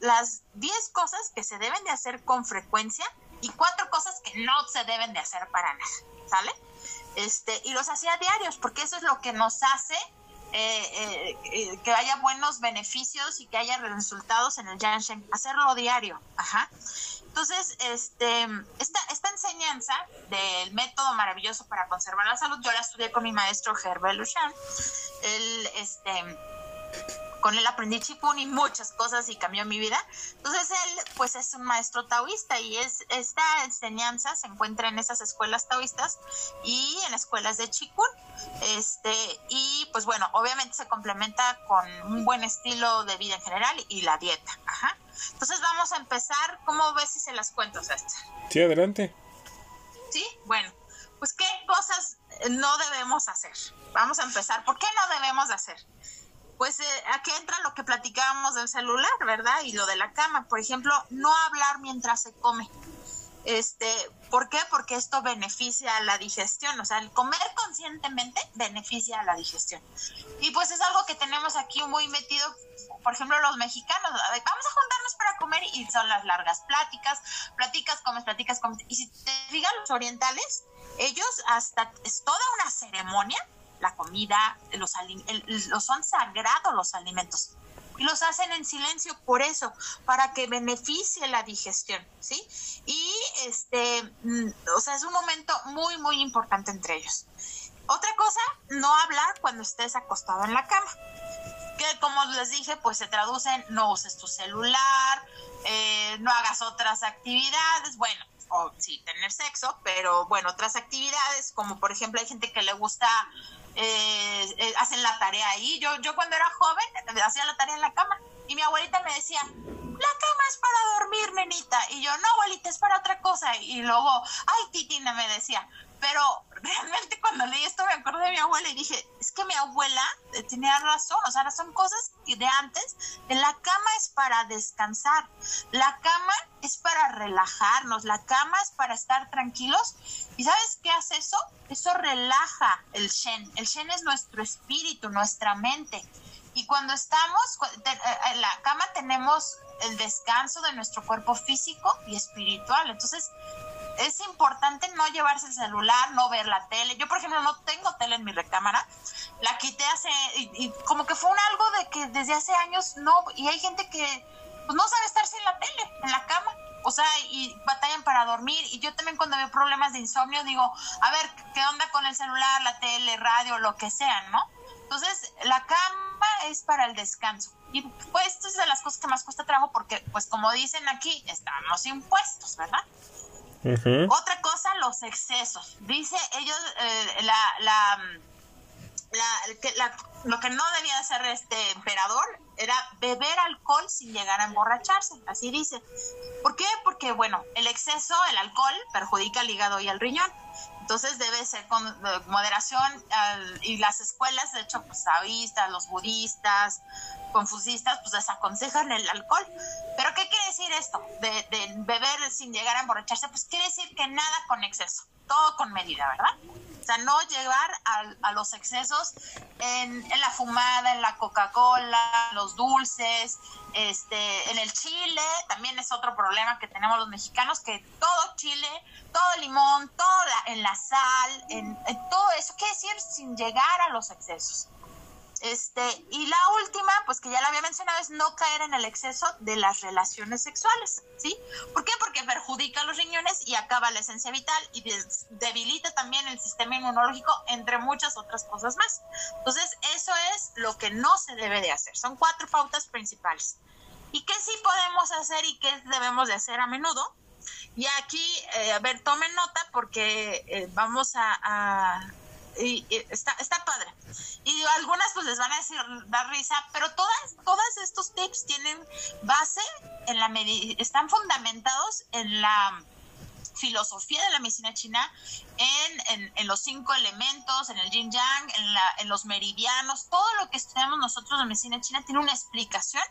[SPEAKER 2] las 10 cosas que se deben de hacer con frecuencia y cuatro cosas que no se deben de hacer para nada, ¿sale? Este, y los hacía diarios, porque eso es lo que nos hace eh, eh, que haya buenos beneficios y que haya resultados en el Yanshen, hacerlo diario. Ajá. Entonces, este, esta, esta enseñanza del método maravilloso para conservar la salud, yo la estudié con mi maestro Herbert Luchan. Él, este, con él aprendí chikun y muchas cosas y cambió mi vida. Entonces él pues es un maestro taoísta y es esta enseñanza se encuentra en esas escuelas taoístas y en escuelas de chikun. Este y pues bueno, obviamente se complementa con un buen estilo de vida en general y la dieta. Ajá. Entonces vamos a empezar, ¿cómo ves si se las cuento, César?
[SPEAKER 1] Sí, adelante.
[SPEAKER 2] Sí, bueno, pues qué cosas no debemos hacer. Vamos a empezar. ¿Por qué no debemos hacer? Pues eh, aquí entra lo que platicábamos del celular, ¿verdad? Y lo de la cama. Por ejemplo, no hablar mientras se come. Este, ¿por qué? Porque esto beneficia a la digestión, o sea, el comer conscientemente beneficia a la digestión. Y pues es algo que tenemos aquí muy metido, por ejemplo, los mexicanos, vamos a juntarnos para comer y son las largas pláticas, platicas, comes, platicas, comes. Y si te digan los orientales, ellos hasta es toda una ceremonia la comida, los, los son sagrados los alimentos y los hacen en silencio por eso, para que beneficie la digestión, ¿sí? Y este, mm, o sea, es un momento muy, muy importante entre ellos. Otra cosa, no hablar cuando estés acostado en la cama, que como les dije, pues se traduce en no uses tu celular, eh, no hagas otras actividades, bueno, o sí, tener sexo, pero bueno, otras actividades, como por ejemplo hay gente que le gusta eh, eh, hacen la tarea ahí. Yo, yo cuando era joven hacía la tarea en la cama y mi abuelita me decía, la cama es para dormir, nenita. Y yo, no, abuelita, es para otra cosa. Y luego, ay, titina, me decía, pero realmente cuando leí esto me acordé de mi abuela y dije, es que mi abuela eh, tenía razón, o sea, son cosas de antes, la cama es para descansar, la cama es para relajarnos, la cama es para estar tranquilos. ¿Y sabes qué hace eso? Eso relaja el Shen. El Shen es nuestro espíritu, nuestra mente. Y cuando estamos eh, en la cama tenemos el descanso de nuestro cuerpo físico y espiritual. Entonces, es importante no llevarse el celular, no ver la tele. Yo, por ejemplo, no tengo tele en mi recámara. La quité hace, y, como que fue un algo de que desde hace años no, y hay gente que pues, no sabe estar sin la tele, en la cama. O sea, y batallan para dormir. Y yo también cuando veo problemas de insomnio digo, a ver, ¿qué onda con el celular, la tele, radio, lo que sea, ¿no? Entonces, la cama es para el descanso. Y pues esto es de las cosas que más cuesta trabajo porque, pues como dicen aquí, estamos impuestos, ¿verdad? Otra cosa, los excesos. Dice ellos, eh, la, la, la, lo que no debía hacer este emperador era beber alcohol sin llegar a emborracharse, así dice. ¿Por qué? Porque, bueno, el exceso, el alcohol, perjudica al hígado y al riñón. Entonces debe ser con moderación y las escuelas, de hecho, pues taoístas, los budistas, confusistas, pues desaconsejan el alcohol. Pero ¿qué quiere decir esto de, beber sin llegar a emborracharse? Pues quiere decir que nada con exceso, todo con medida, ¿verdad? O sea, no llevar a, los excesos en, en, la fumada, en la Coca-Cola, los dulces, este, en el chile, también es otro problema que tenemos los mexicanos, que todo chile, todo limón, todo en la sal, en, todo eso, quiere decir sin llegar a los excesos. Este, y la última, pues que ya la había mencionado, es no caer en el exceso de las relaciones sexuales, ¿sí? ¿Por qué? Porque perjudica los riñones y acaba la esencia vital y debilita también el sistema inmunológico, entre muchas otras cosas más. Entonces, eso es lo que no se debe de hacer. Son cuatro pautas principales. ¿Y qué sí podemos hacer y qué debemos de hacer a menudo? Y aquí, eh, a ver, tomen nota porque eh, vamos a, y, está, está padre. Y algunas pues les van a decir, dar risa, pero todas, todos estos tips tienen base en la están fundamentados en la filosofía de la medicina china, en, en, los cinco elementos, en el yin yang, en, la, en los meridianos, todo lo que estudiamos nosotros en medicina china tiene una explicación,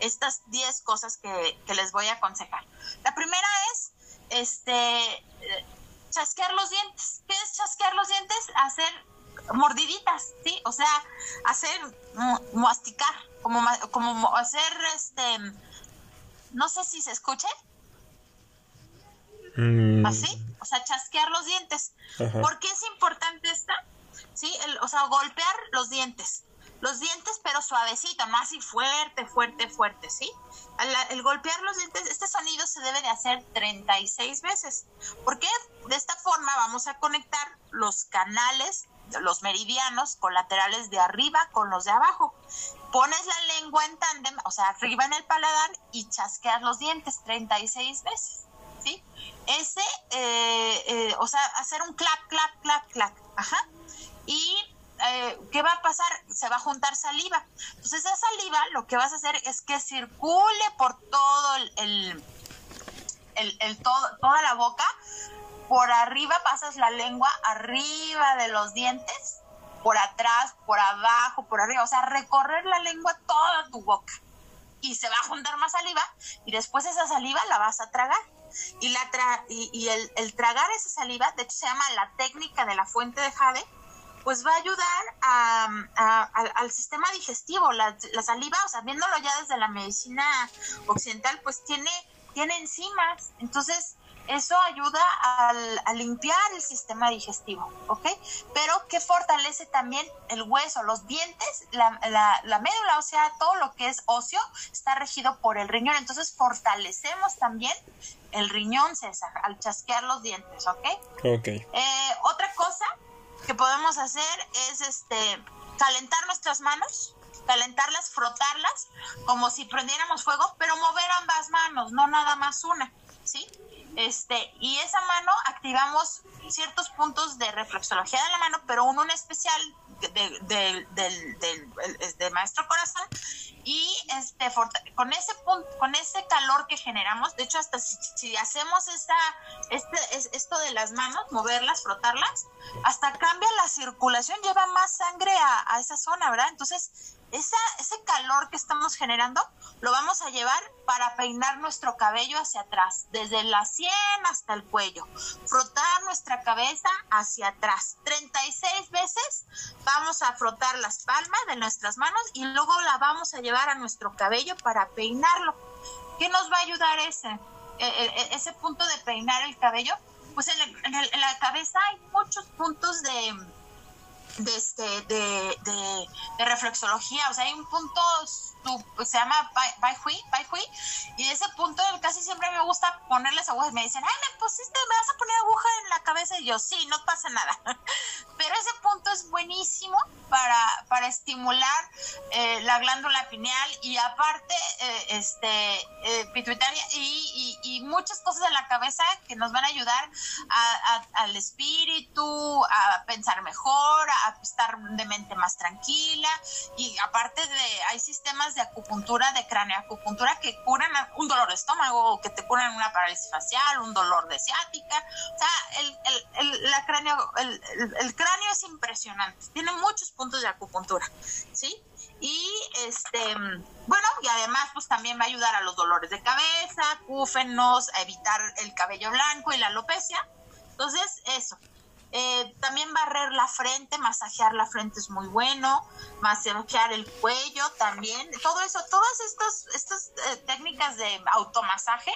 [SPEAKER 2] estas diez cosas que, que les voy a aconsejar. La primera es, este, chasquear los dientes. ¿Qué es chasquear los dientes? Hacer mordiditas, ¿sí? O sea, hacer masticar, como, como hacer este, no sé si se escuche. Mm. Así, o sea, chasquear los dientes. ¿Por qué es importante esta? Sí, o sea, golpear los dientes. Los dientes, pero suavecito, no así fuerte, fuerte, fuerte, ¿sí? el golpear los dientes, este sonido se debe de hacer 36 veces. porque De esta forma vamos a conectar los canales, los meridianos colaterales de arriba con los de abajo. Pones la lengua en tándem, o sea, arriba en el paladar y chasqueas los dientes 36 veces. ¿Sí? Ese, eh, eh, o sea, hacer un clap, clap, clap, clap. Ajá. Y eh, ¿qué va a pasar? Se va a juntar saliva. Entonces esa saliva lo que vas a hacer es que circule por todo el, el, todo, toda la boca. Por arriba pasas la lengua arriba de los dientes, por atrás, por abajo, por arriba. O sea, recorrer la lengua toda tu boca. Y se va a juntar más saliva y después esa saliva la vas a tragar. Y, la y, el, el tragar esa saliva, de hecho se llama la técnica de la fuente de jade, pues va a ayudar al sistema digestivo. La, saliva, o sea, viéndolo ya desde la medicina occidental, pues tiene, tiene enzimas. Entonces, eso ayuda a limpiar el sistema digestivo, ¿ok? Pero que fortalece también el hueso, los dientes, la, la, médula, o sea, todo lo que es óseo está regido por el riñón. Entonces, fortalecemos también el riñón, César, al chasquear los dientes, ¿ok?
[SPEAKER 1] Ok.
[SPEAKER 2] Eh, otra cosa que podemos hacer es este calentar nuestras manos, calentarlas, frotarlas, como si prendiéramos fuego, pero mover ambas manos, no nada más una, ¿sí? Este, y esa mano activamos ciertos puntos de reflexología de la mano, pero uno en especial de, de, maestro corazón y este con ese punto, con ese calor que generamos, de hecho hasta si, hacemos esta esto de las manos, moverlas, frotarlas, hasta cambia la circulación, lleva más sangre a, a esa zona, ¿verdad? Entonces ese calor que estamos generando lo vamos a llevar para peinar nuestro cabello hacia atrás, desde la sien hasta el cuello. Frotar nuestra cabeza hacia atrás. 36 veces vamos a frotar las palmas de nuestras manos y luego la vamos a llevar a nuestro cabello para peinarlo. ¿Qué nos va a ayudar ese? E, e, e, ese punto de peinar el cabello. Pues en la cabeza hay muchos puntos de de, este, de, de, reflexología. O sea, hay un se llama Bai Hui, y ese punto casi siempre me gusta ponerles agujas. Me dicen, ay, me pusiste, me vas a poner aguja en la cabeza. Y yo, sí, no pasa nada. Pero ese punto es buenísimo para, para estimular eh, la glándula pineal y aparte, eh, este, eh, pituitaria y, y, muchas cosas de la cabeza que nos van a ayudar al espíritu, a pensar mejor, a estar de mente más tranquila y aparte de hay sistemas de acupuntura de acupuntura que curan un dolor de estómago que te curan una parálisis facial un dolor de ciática. O sea el, el, la cráneo el, el, cráneo es impresionante. Tiene muchos puntos de acupuntura sí y este bueno y además pues también va a ayudar a los dolores de cabeza cúfenos a evitar el cabello blanco y la alopecia. Entonces eso eh, también barrer la frente, masajear la frente es muy bueno, masajear el cuello también. Todo eso, todas estas, estas eh, técnicas de automasaje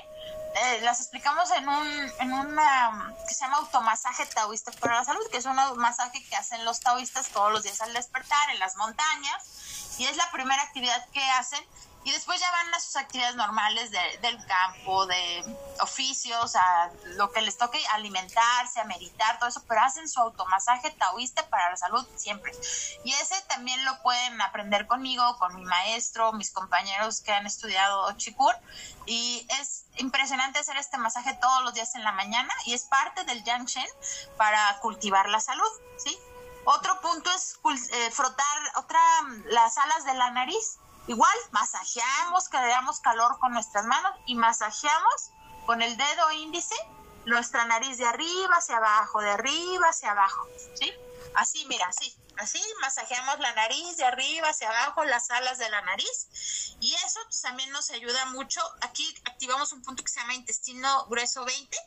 [SPEAKER 2] eh, las explicamos en un en una que se llama automasaje taoísta para la salud, que es un masaje que hacen los taoístas todos los días al despertar en las montañas y es la primera actividad que hacen y después ya van a sus actividades normales del campo, de oficios, a lo que les toque alimentarse, a meditar, todo eso, pero hacen su automasaje taoísta para la salud siempre. Y ese también lo pueden aprender conmigo, con mi maestro, mis compañeros que han estudiado Chikur. Y es impresionante hacer este masaje todos los días en la mañana y es parte del Yang Shen para cultivar la salud, ¿sí? Otro punto es eh, frotar otra, las alas de la nariz Igual, masajeamos, creamos calor con nuestras manos y masajeamos con el dedo índice nuestra nariz de arriba hacia abajo, de arriba hacia abajo, ¿sí? Así, mira, así, así masajeamos la nariz de arriba hacia abajo, las alas de la nariz y eso pues, también nos ayuda mucho. Aquí activamos un punto que se llama intestino grueso 20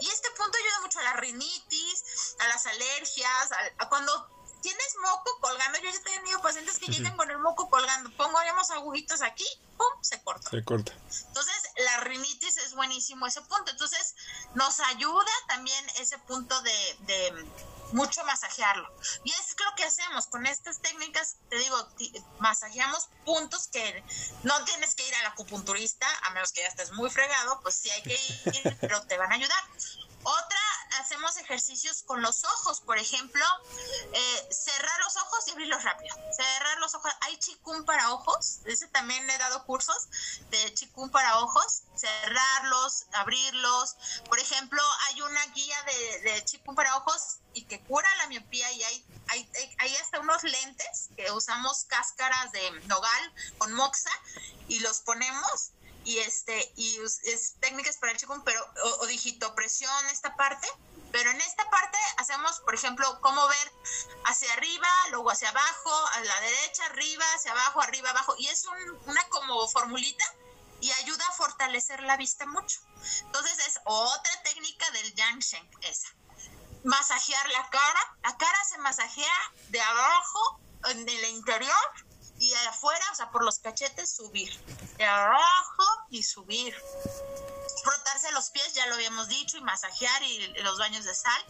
[SPEAKER 2] y este punto ayuda mucho a la rinitis, a las alergias, a cuando tienes moco colgando. Yo ya he tenido pacientes que llegan con el moco colgando. Pongamos agujitos aquí, ¡pum! Se corta.
[SPEAKER 1] Se corta.
[SPEAKER 2] Entonces, la rinitis es buenísimo ese punto. Entonces, nos ayuda también ese punto de, de mucho masajearlo. Y es lo que hacemos con estas técnicas, te digo, masajeamos puntos que no tienes que ir al acupunturista, a menos que ya estés muy fregado, pues sí hay que ir, pero te van a ayudar. Otra, hacemos ejercicios con los ojos, por ejemplo, eh, cerrar los ojos y abrirlos rápido. Cerrar los ojos. Hay chikun para ojos, ese también he dado cursos de chikun para ojos, cerrarlos, abrirlos. Por ejemplo, hay una guía de, de chikun para ojos y que cura la miopía y hay, hay, hay hasta unos lentes que usamos cáscaras de nogal con moxa y los ponemos y este y es técnicas para el chico pero o, digitopresión esta parte pero en esta parte hacemos por ejemplo cómo ver hacia arriba luego hacia abajo a la derecha arriba hacia abajo arriba abajo y es una como formulita y ayuda a fortalecer la vista mucho. Entonces es otra técnica del Yangshen esa. Masajear la cara la cara se masajea de abajo en el interior y afuera, o sea, por los cachetes, subir. De abajo y subir. Frotarse los pies, ya lo habíamos dicho, y masajear y los baños de sal.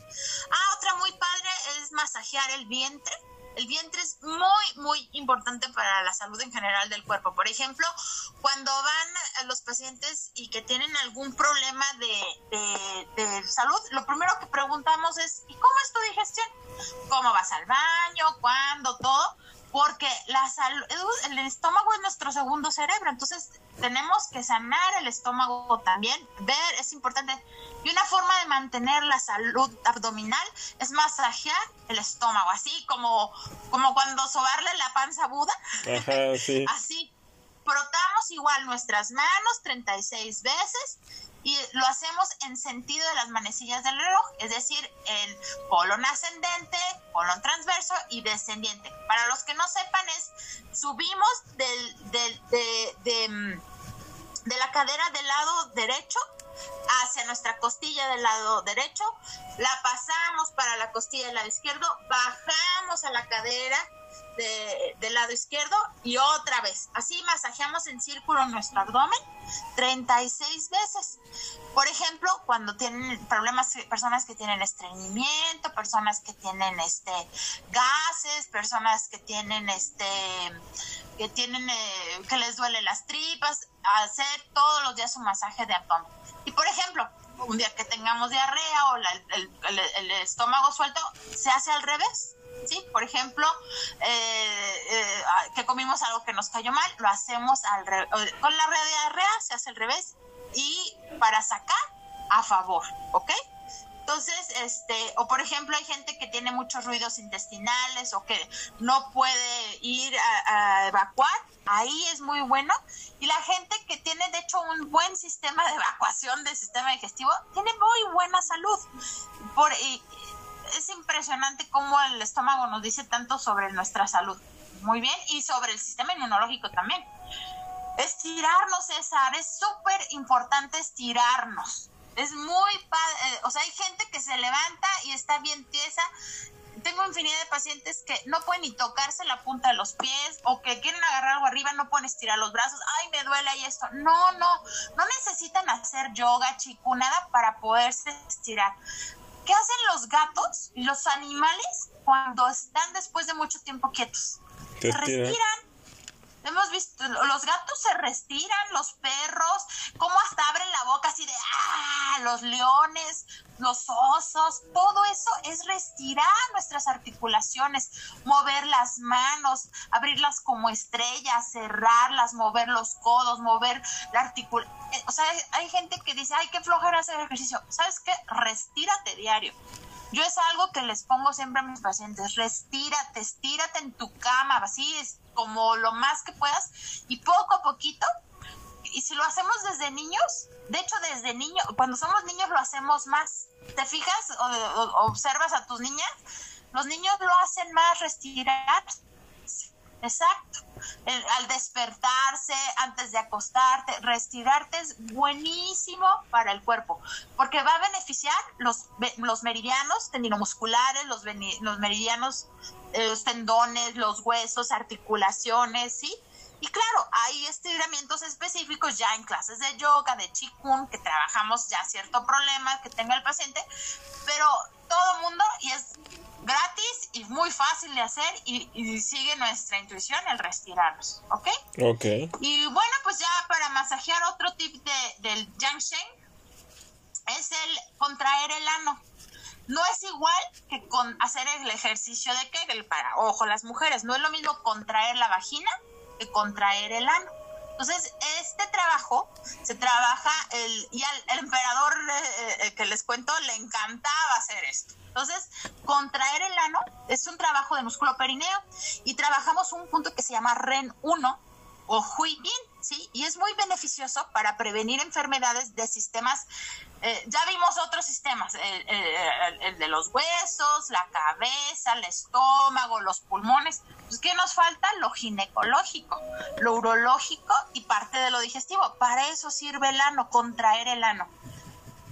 [SPEAKER 2] Ah, otra muy padre es masajear el vientre. El vientre es muy, muy importante para la salud en general del cuerpo. Por ejemplo, cuando van los pacientes y que tienen algún problema de, de, salud, lo primero que preguntamos es, ¿y cómo es tu digestión? ¿Cómo vas al baño? ¿Cuándo? Todo porque la salud, el estómago es nuestro segundo cerebro, entonces tenemos que sanar el estómago también, ver, es importante. Y una forma de mantener la salud abdominal es masajear el estómago, así como, como cuando sobarle la panza a Buda. así. Frotamos igual nuestras manos 36 veces y lo hacemos en sentido de las manecillas del reloj, es decir, el colon ascendente, colon transverso y descendiente. Para los que no sepan es subimos del, del, de, de, mm, de la cadera del lado derecho hacia nuestra costilla del lado derecho, la pasamos para la costilla del lado izquierdo, bajamos a la cadera del lado izquierdo y otra vez. Así masajeamos en círculo nuestro abdomen 36 veces. Por ejemplo, cuando tienen problemas, personas que tienen estreñimiento, personas que tienen este gases, personas que tienen este que tienen eh, que les duele las tripas, hacer todos los días un masaje de abdomen. Y por ejemplo, un día que tengamos diarrea o el estómago suelto, se hace al revés ¿sí? Por ejemplo, eh, eh, que comimos algo que nos cayó mal, lo hacemos al con la diarrea se hace al revés y para sacar a favor, ¿ok? Entonces, este, o por ejemplo, hay gente que tiene muchos ruidos intestinales o que no puede ir a, evacuar, ahí es muy bueno. Y la gente que tiene, de hecho, un buen sistema de evacuación del sistema digestivo, tiene muy buena salud. Es impresionante cómo el estómago nos dice tanto sobre nuestra salud. Muy bien, y sobre el sistema inmunológico también. Estirarnos, César, es súper importante estirarnos. Es muy padre, eh, o sea, hay gente que se levanta y está bien tiesa. Tengo infinidad de pacientes que no pueden ni tocarse la punta de los pies o que quieren agarrar algo arriba, no pueden estirar los brazos. Ay, me duele ahí esto. No, no, no necesitan hacer yoga, chiku, nada para poderse estirar. ¿Qué hacen los gatos y los animales cuando están después de mucho tiempo quietos? Respiran. Hemos visto, los gatos se respiran, los perros, cómo hasta abren la boca así de, ah, los leones, los osos, todo eso es respirar nuestras articulaciones, mover las manos, abrirlas como estrellas, cerrarlas, mover los codos, mover la articulación. Eh, o sea, hay gente que dice, ay, qué flojera hacer ejercicio. ¿Sabes qué? Restírate diario. Yo es algo que les pongo siempre a mis pacientes, restírate, estírate en tu cama, así es como lo más que puedas y poco a poquito y si lo hacemos desde niños, de hecho desde niños, cuando somos niños lo hacemos más. ¿Te fijas o, observas a tus niñas? Los niños lo hacen más respirar. Exacto. al despertarse, antes de acostarte, retirarte es buenísimo para el cuerpo, porque va a beneficiar los, los meridianos tendinomusculares, los, los meridianos, eh, los tendones, los huesos, articulaciones, ¿sí? Y claro, hay estiramientos específicos ya en clases de yoga, de chikun, que trabajamos ya cierto problema que tenga el paciente, pero todo mundo, y es gratis y muy fácil de hacer y, sigue nuestra intuición el respirarnos, ¿ok?
[SPEAKER 1] Ok.
[SPEAKER 2] Y bueno, pues ya para masajear otro tip de, del Yang es el contraer el ano. No es igual que con hacer el ejercicio de Kegel para, ojo, las mujeres, no es lo mismo contraer la vagina que contraer el ano. Entonces, este trabajo se trabaja, el, y al emperador eh, eh, que les cuento le encantaba hacer esto. Entonces, contraer el ano es un trabajo de músculo perineo y trabajamos un punto que se llama REN 1 o Huibin, ¿sí? Y es muy beneficioso para prevenir enfermedades de sistemas. Eh, ya vimos otros sistemas, el, de los huesos, la cabeza, el estómago, los pulmones. Pues, ¿Qué nos falta? Lo ginecológico, lo urológico y parte de lo digestivo. Para eso sirve el ano, contraer el ano.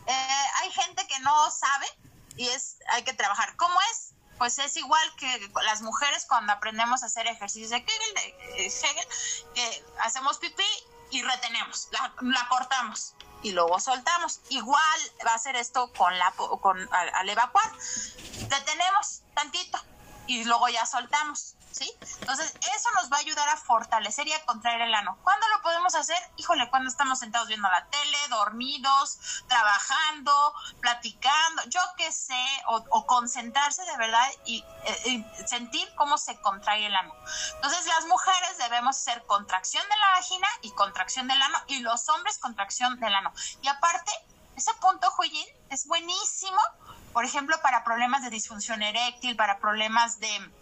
[SPEAKER 2] Eh, hay gente que no sabe y es hay que trabajar. ¿Cómo es? Pues es igual que las mujeres cuando aprendemos a hacer ejercicios de de Hegel, que hacemos pipí y retenemos, la, cortamos y luego soltamos. Igual va a ser esto con la con al, al evacuar. Detenemos tantito y luego ya soltamos. ¿sí? Entonces, eso nos va a ayudar a fortalecer y a contraer el ano. ¿Cuándo lo podemos hacer? Híjole, cuando estamos sentados viendo la tele, dormidos, trabajando, platicando, yo qué sé, o, concentrarse de verdad y, eh, y, sentir cómo se contrae el ano. Entonces, las mujeres debemos hacer contracción de la vagina y contracción del ano, y los hombres contracción del ano. Y aparte, ese punto, Joyin, es buenísimo, por ejemplo, para problemas de disfunción eréctil, para problemas de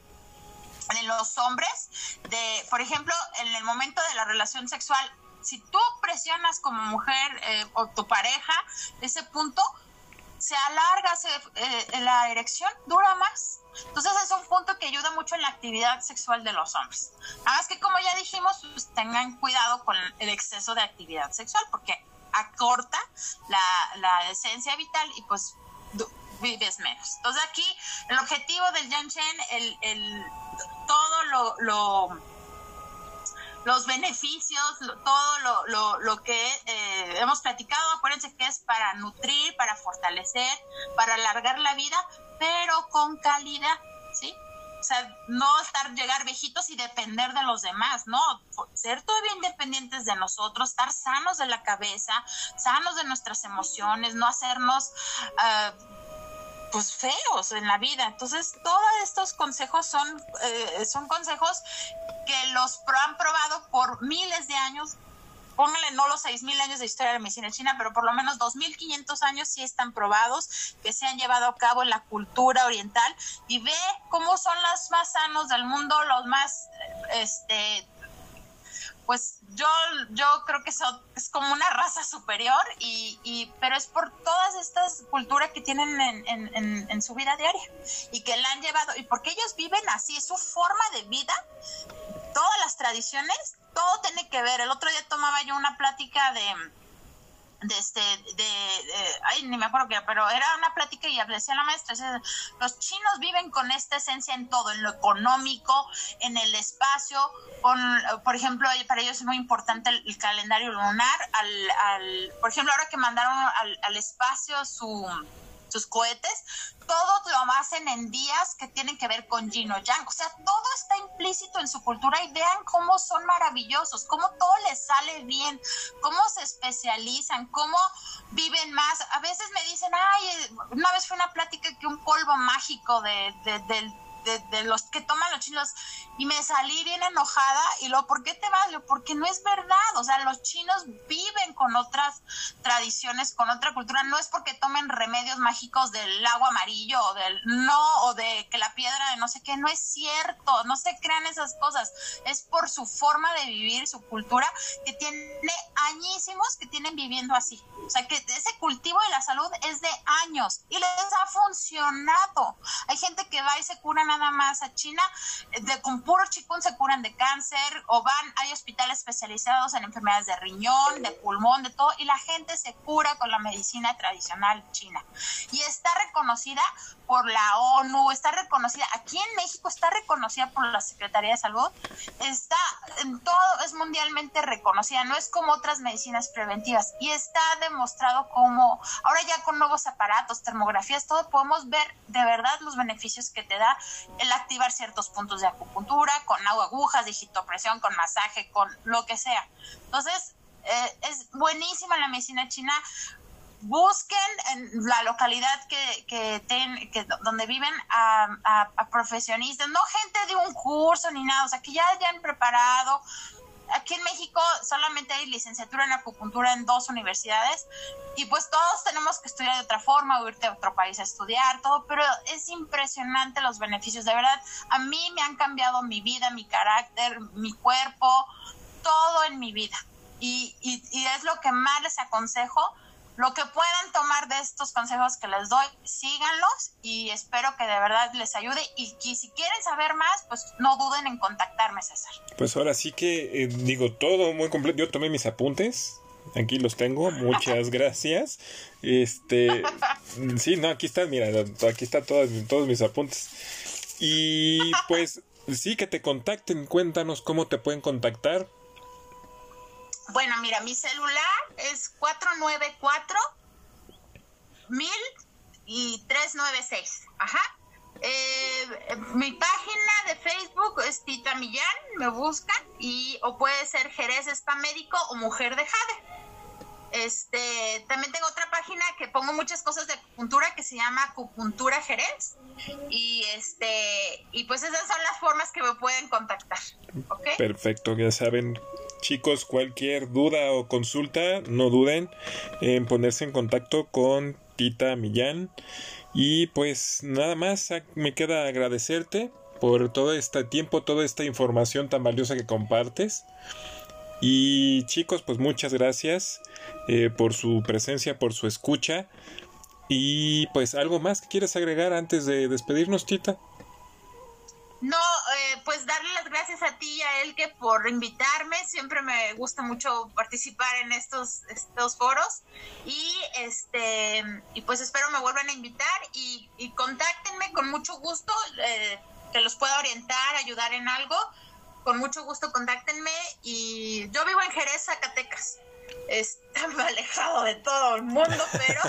[SPEAKER 2] de los hombres, de, por ejemplo, en el momento de la relación sexual, si tú presionas como mujer eh, o tu pareja ese punto, se alarga eh, la erección, dura más. Entonces es un punto que ayuda mucho en la actividad sexual de los hombres. Además que como ya dijimos, pues, tengan cuidado con el exceso de actividad sexual porque acorta la, la esencia vital y pues vives menos. Entonces aquí el objetivo del Yang Chen, el, el, todo lo, lo, los beneficios, todo lo, lo, lo que eh, hemos platicado, acuérdense que es para nutrir, para fortalecer, para alargar la vida, pero con calidad, ¿sí? O sea, no estar, llegar viejitos y depender de los demás, ¿no? Ser todavía independientes de nosotros, estar sanos de la cabeza, sanos de nuestras emociones, no hacernos... Uh, pues feos en la vida. Entonces, todos estos consejos son, eh, son consejos que los han probado por miles de años. Pónganle no los 6.000 años de historia de la medicina china, pero por lo menos 2.500 años sí están probados, que se han llevado a cabo en la cultura oriental. Y ve cómo son los más sanos del mundo, los más este, pues yo, yo creo que son, es como una raza superior, y, y, pero es por todas estas culturas que tienen en, en, en, su vida diaria y que la han llevado, y porque ellos viven así, es su forma de vida, todas las tradiciones, todo tiene que ver. El otro día tomaba yo una plática de de este de, ay ni me acuerdo qué pero era una plática y decía la maestra los chinos viven con esta esencia en todo en lo económico en el espacio con por ejemplo para ellos es muy importante el, calendario lunar al, al por ejemplo ahora que mandaron al, al espacio su sus cohetes, todo lo hacen en días que tienen que ver con Gino Yang. O sea, todo está implícito en su cultura y vean cómo son maravillosos, cómo todo les sale bien, cómo se especializan, cómo viven más. A veces me dicen, ay, una vez fue una plática que un polvo mágico de, de, del de, los que toman los chinos y me salí bien enojada y lo, ¿por qué te vas? porque no es verdad, o sea, los chinos viven con otras tradiciones, con otra cultura, no es porque tomen remedios mágicos del agua amarillo o del no, o de que la piedra de no sé qué, no es cierto, no se crean esas cosas, es por su forma de vivir, su cultura, que tiene añísimos que tienen viviendo así, o sea, que ese cultivo de la salud es de años y les ha funcionado. Hay gente que va y se cura nada más a China, de, con puro chikun se curan de cáncer o van, hay hospitales especializados en enfermedades de riñón, de pulmón, de todo, y la gente se cura con la medicina tradicional china. Y está reconocida por la ONU, está reconocida, aquí en México está reconocida por la Secretaría de Salud, está en todo, es mundialmente reconocida, no es como otras medicinas preventivas y está demostrado como ahora ya con nuevos aparatos, termografías, todo podemos ver de verdad los beneficios que te da el activar ciertos puntos de acupuntura, con agua, agujas, digitopresión, con masaje, con lo que sea. Entonces, eh, es buenísima la medicina china busquen en la localidad que, que, ten, que donde viven a, a, profesionistas, no gente de un curso ni nada, o sea, que ya hayan preparado. Aquí en México solamente hay licenciatura en acupuntura en dos universidades y pues todos tenemos que estudiar de otra forma o irte a otro país a estudiar, todo, pero es impresionante los beneficios, de verdad, a mí me han cambiado mi vida, mi carácter, mi cuerpo, todo en mi vida. Y, y, y es lo que más les aconsejo, lo que puedan tomar de estos consejos que les doy, síganlos y espero que de verdad les ayude. Y, si quieren saber más, pues no duden en contactarme, César.
[SPEAKER 1] Pues ahora sí que eh, digo todo muy completo. Yo tomé mis apuntes. Aquí los tengo, muchas gracias. Este, sí, no, aquí están, mira, aquí están todos, todos mis apuntes. Y pues sí, que te contacten, cuéntanos cómo te pueden contactar.
[SPEAKER 2] Bueno, mira, mi celular es 494 mil y 396. Ajá. Eh, mi página de Facebook es Tita Millán, me buscan, y o puede ser Jerez Spa Médico o Mujer de Jade. Este, también tengo otra página que pongo muchas cosas de acupuntura que se llama Acupuntura Jerez. Y este, y pues esas son las formas que me pueden contactar.
[SPEAKER 1] Perfecto, ya saben, chicos, cualquier duda o consulta, no duden en ponerse en contacto con Tita Millán. Y pues nada más, me queda agradecerte por todo este tiempo, toda esta información tan valiosa que compartes. Y chicos, pues muchas gracias eh, por su presencia, por su escucha. Y pues algo más que quieres agregar antes de despedirnos, Tita.
[SPEAKER 2] No, eh, pues darle las gracias a ti y a él que por invitarme. Siempre me gusta mucho participar en estos, estos foros. Y este y pues espero me vuelvan a invitar y, y contáctenme con mucho gusto, eh, que los pueda orientar, ayudar en algo con mucho gusto contáctenme y yo vivo en Jerez, Zacatecas. Está alejado de todo el mundo, pero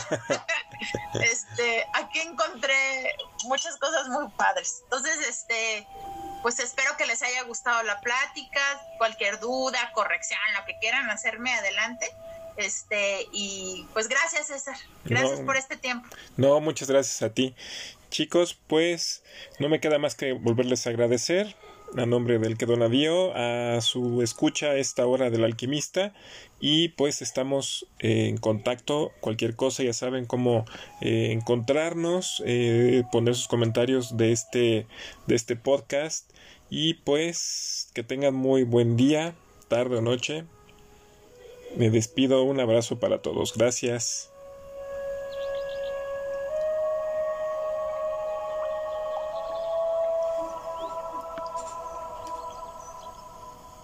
[SPEAKER 2] este aquí encontré muchas cosas muy padres. Entonces, este pues espero que les haya gustado la plática, cualquier duda, corrección, lo que quieran hacerme adelante. Este, y pues gracias César, gracias por este tiempo.
[SPEAKER 1] No, muchas gracias a ti. Chicos, pues no me queda más que volverles a agradecer a nombre del que donadío a su escucha a esta hora del alquimista. Y pues estamos en contacto. Cualquier cosa ya saben cómo eh, encontrarnos eh, poner sus comentarios de este de este podcast. Y pues que tengan muy buen día tarde o noche. Me despido. Un abrazo para todos. Gracias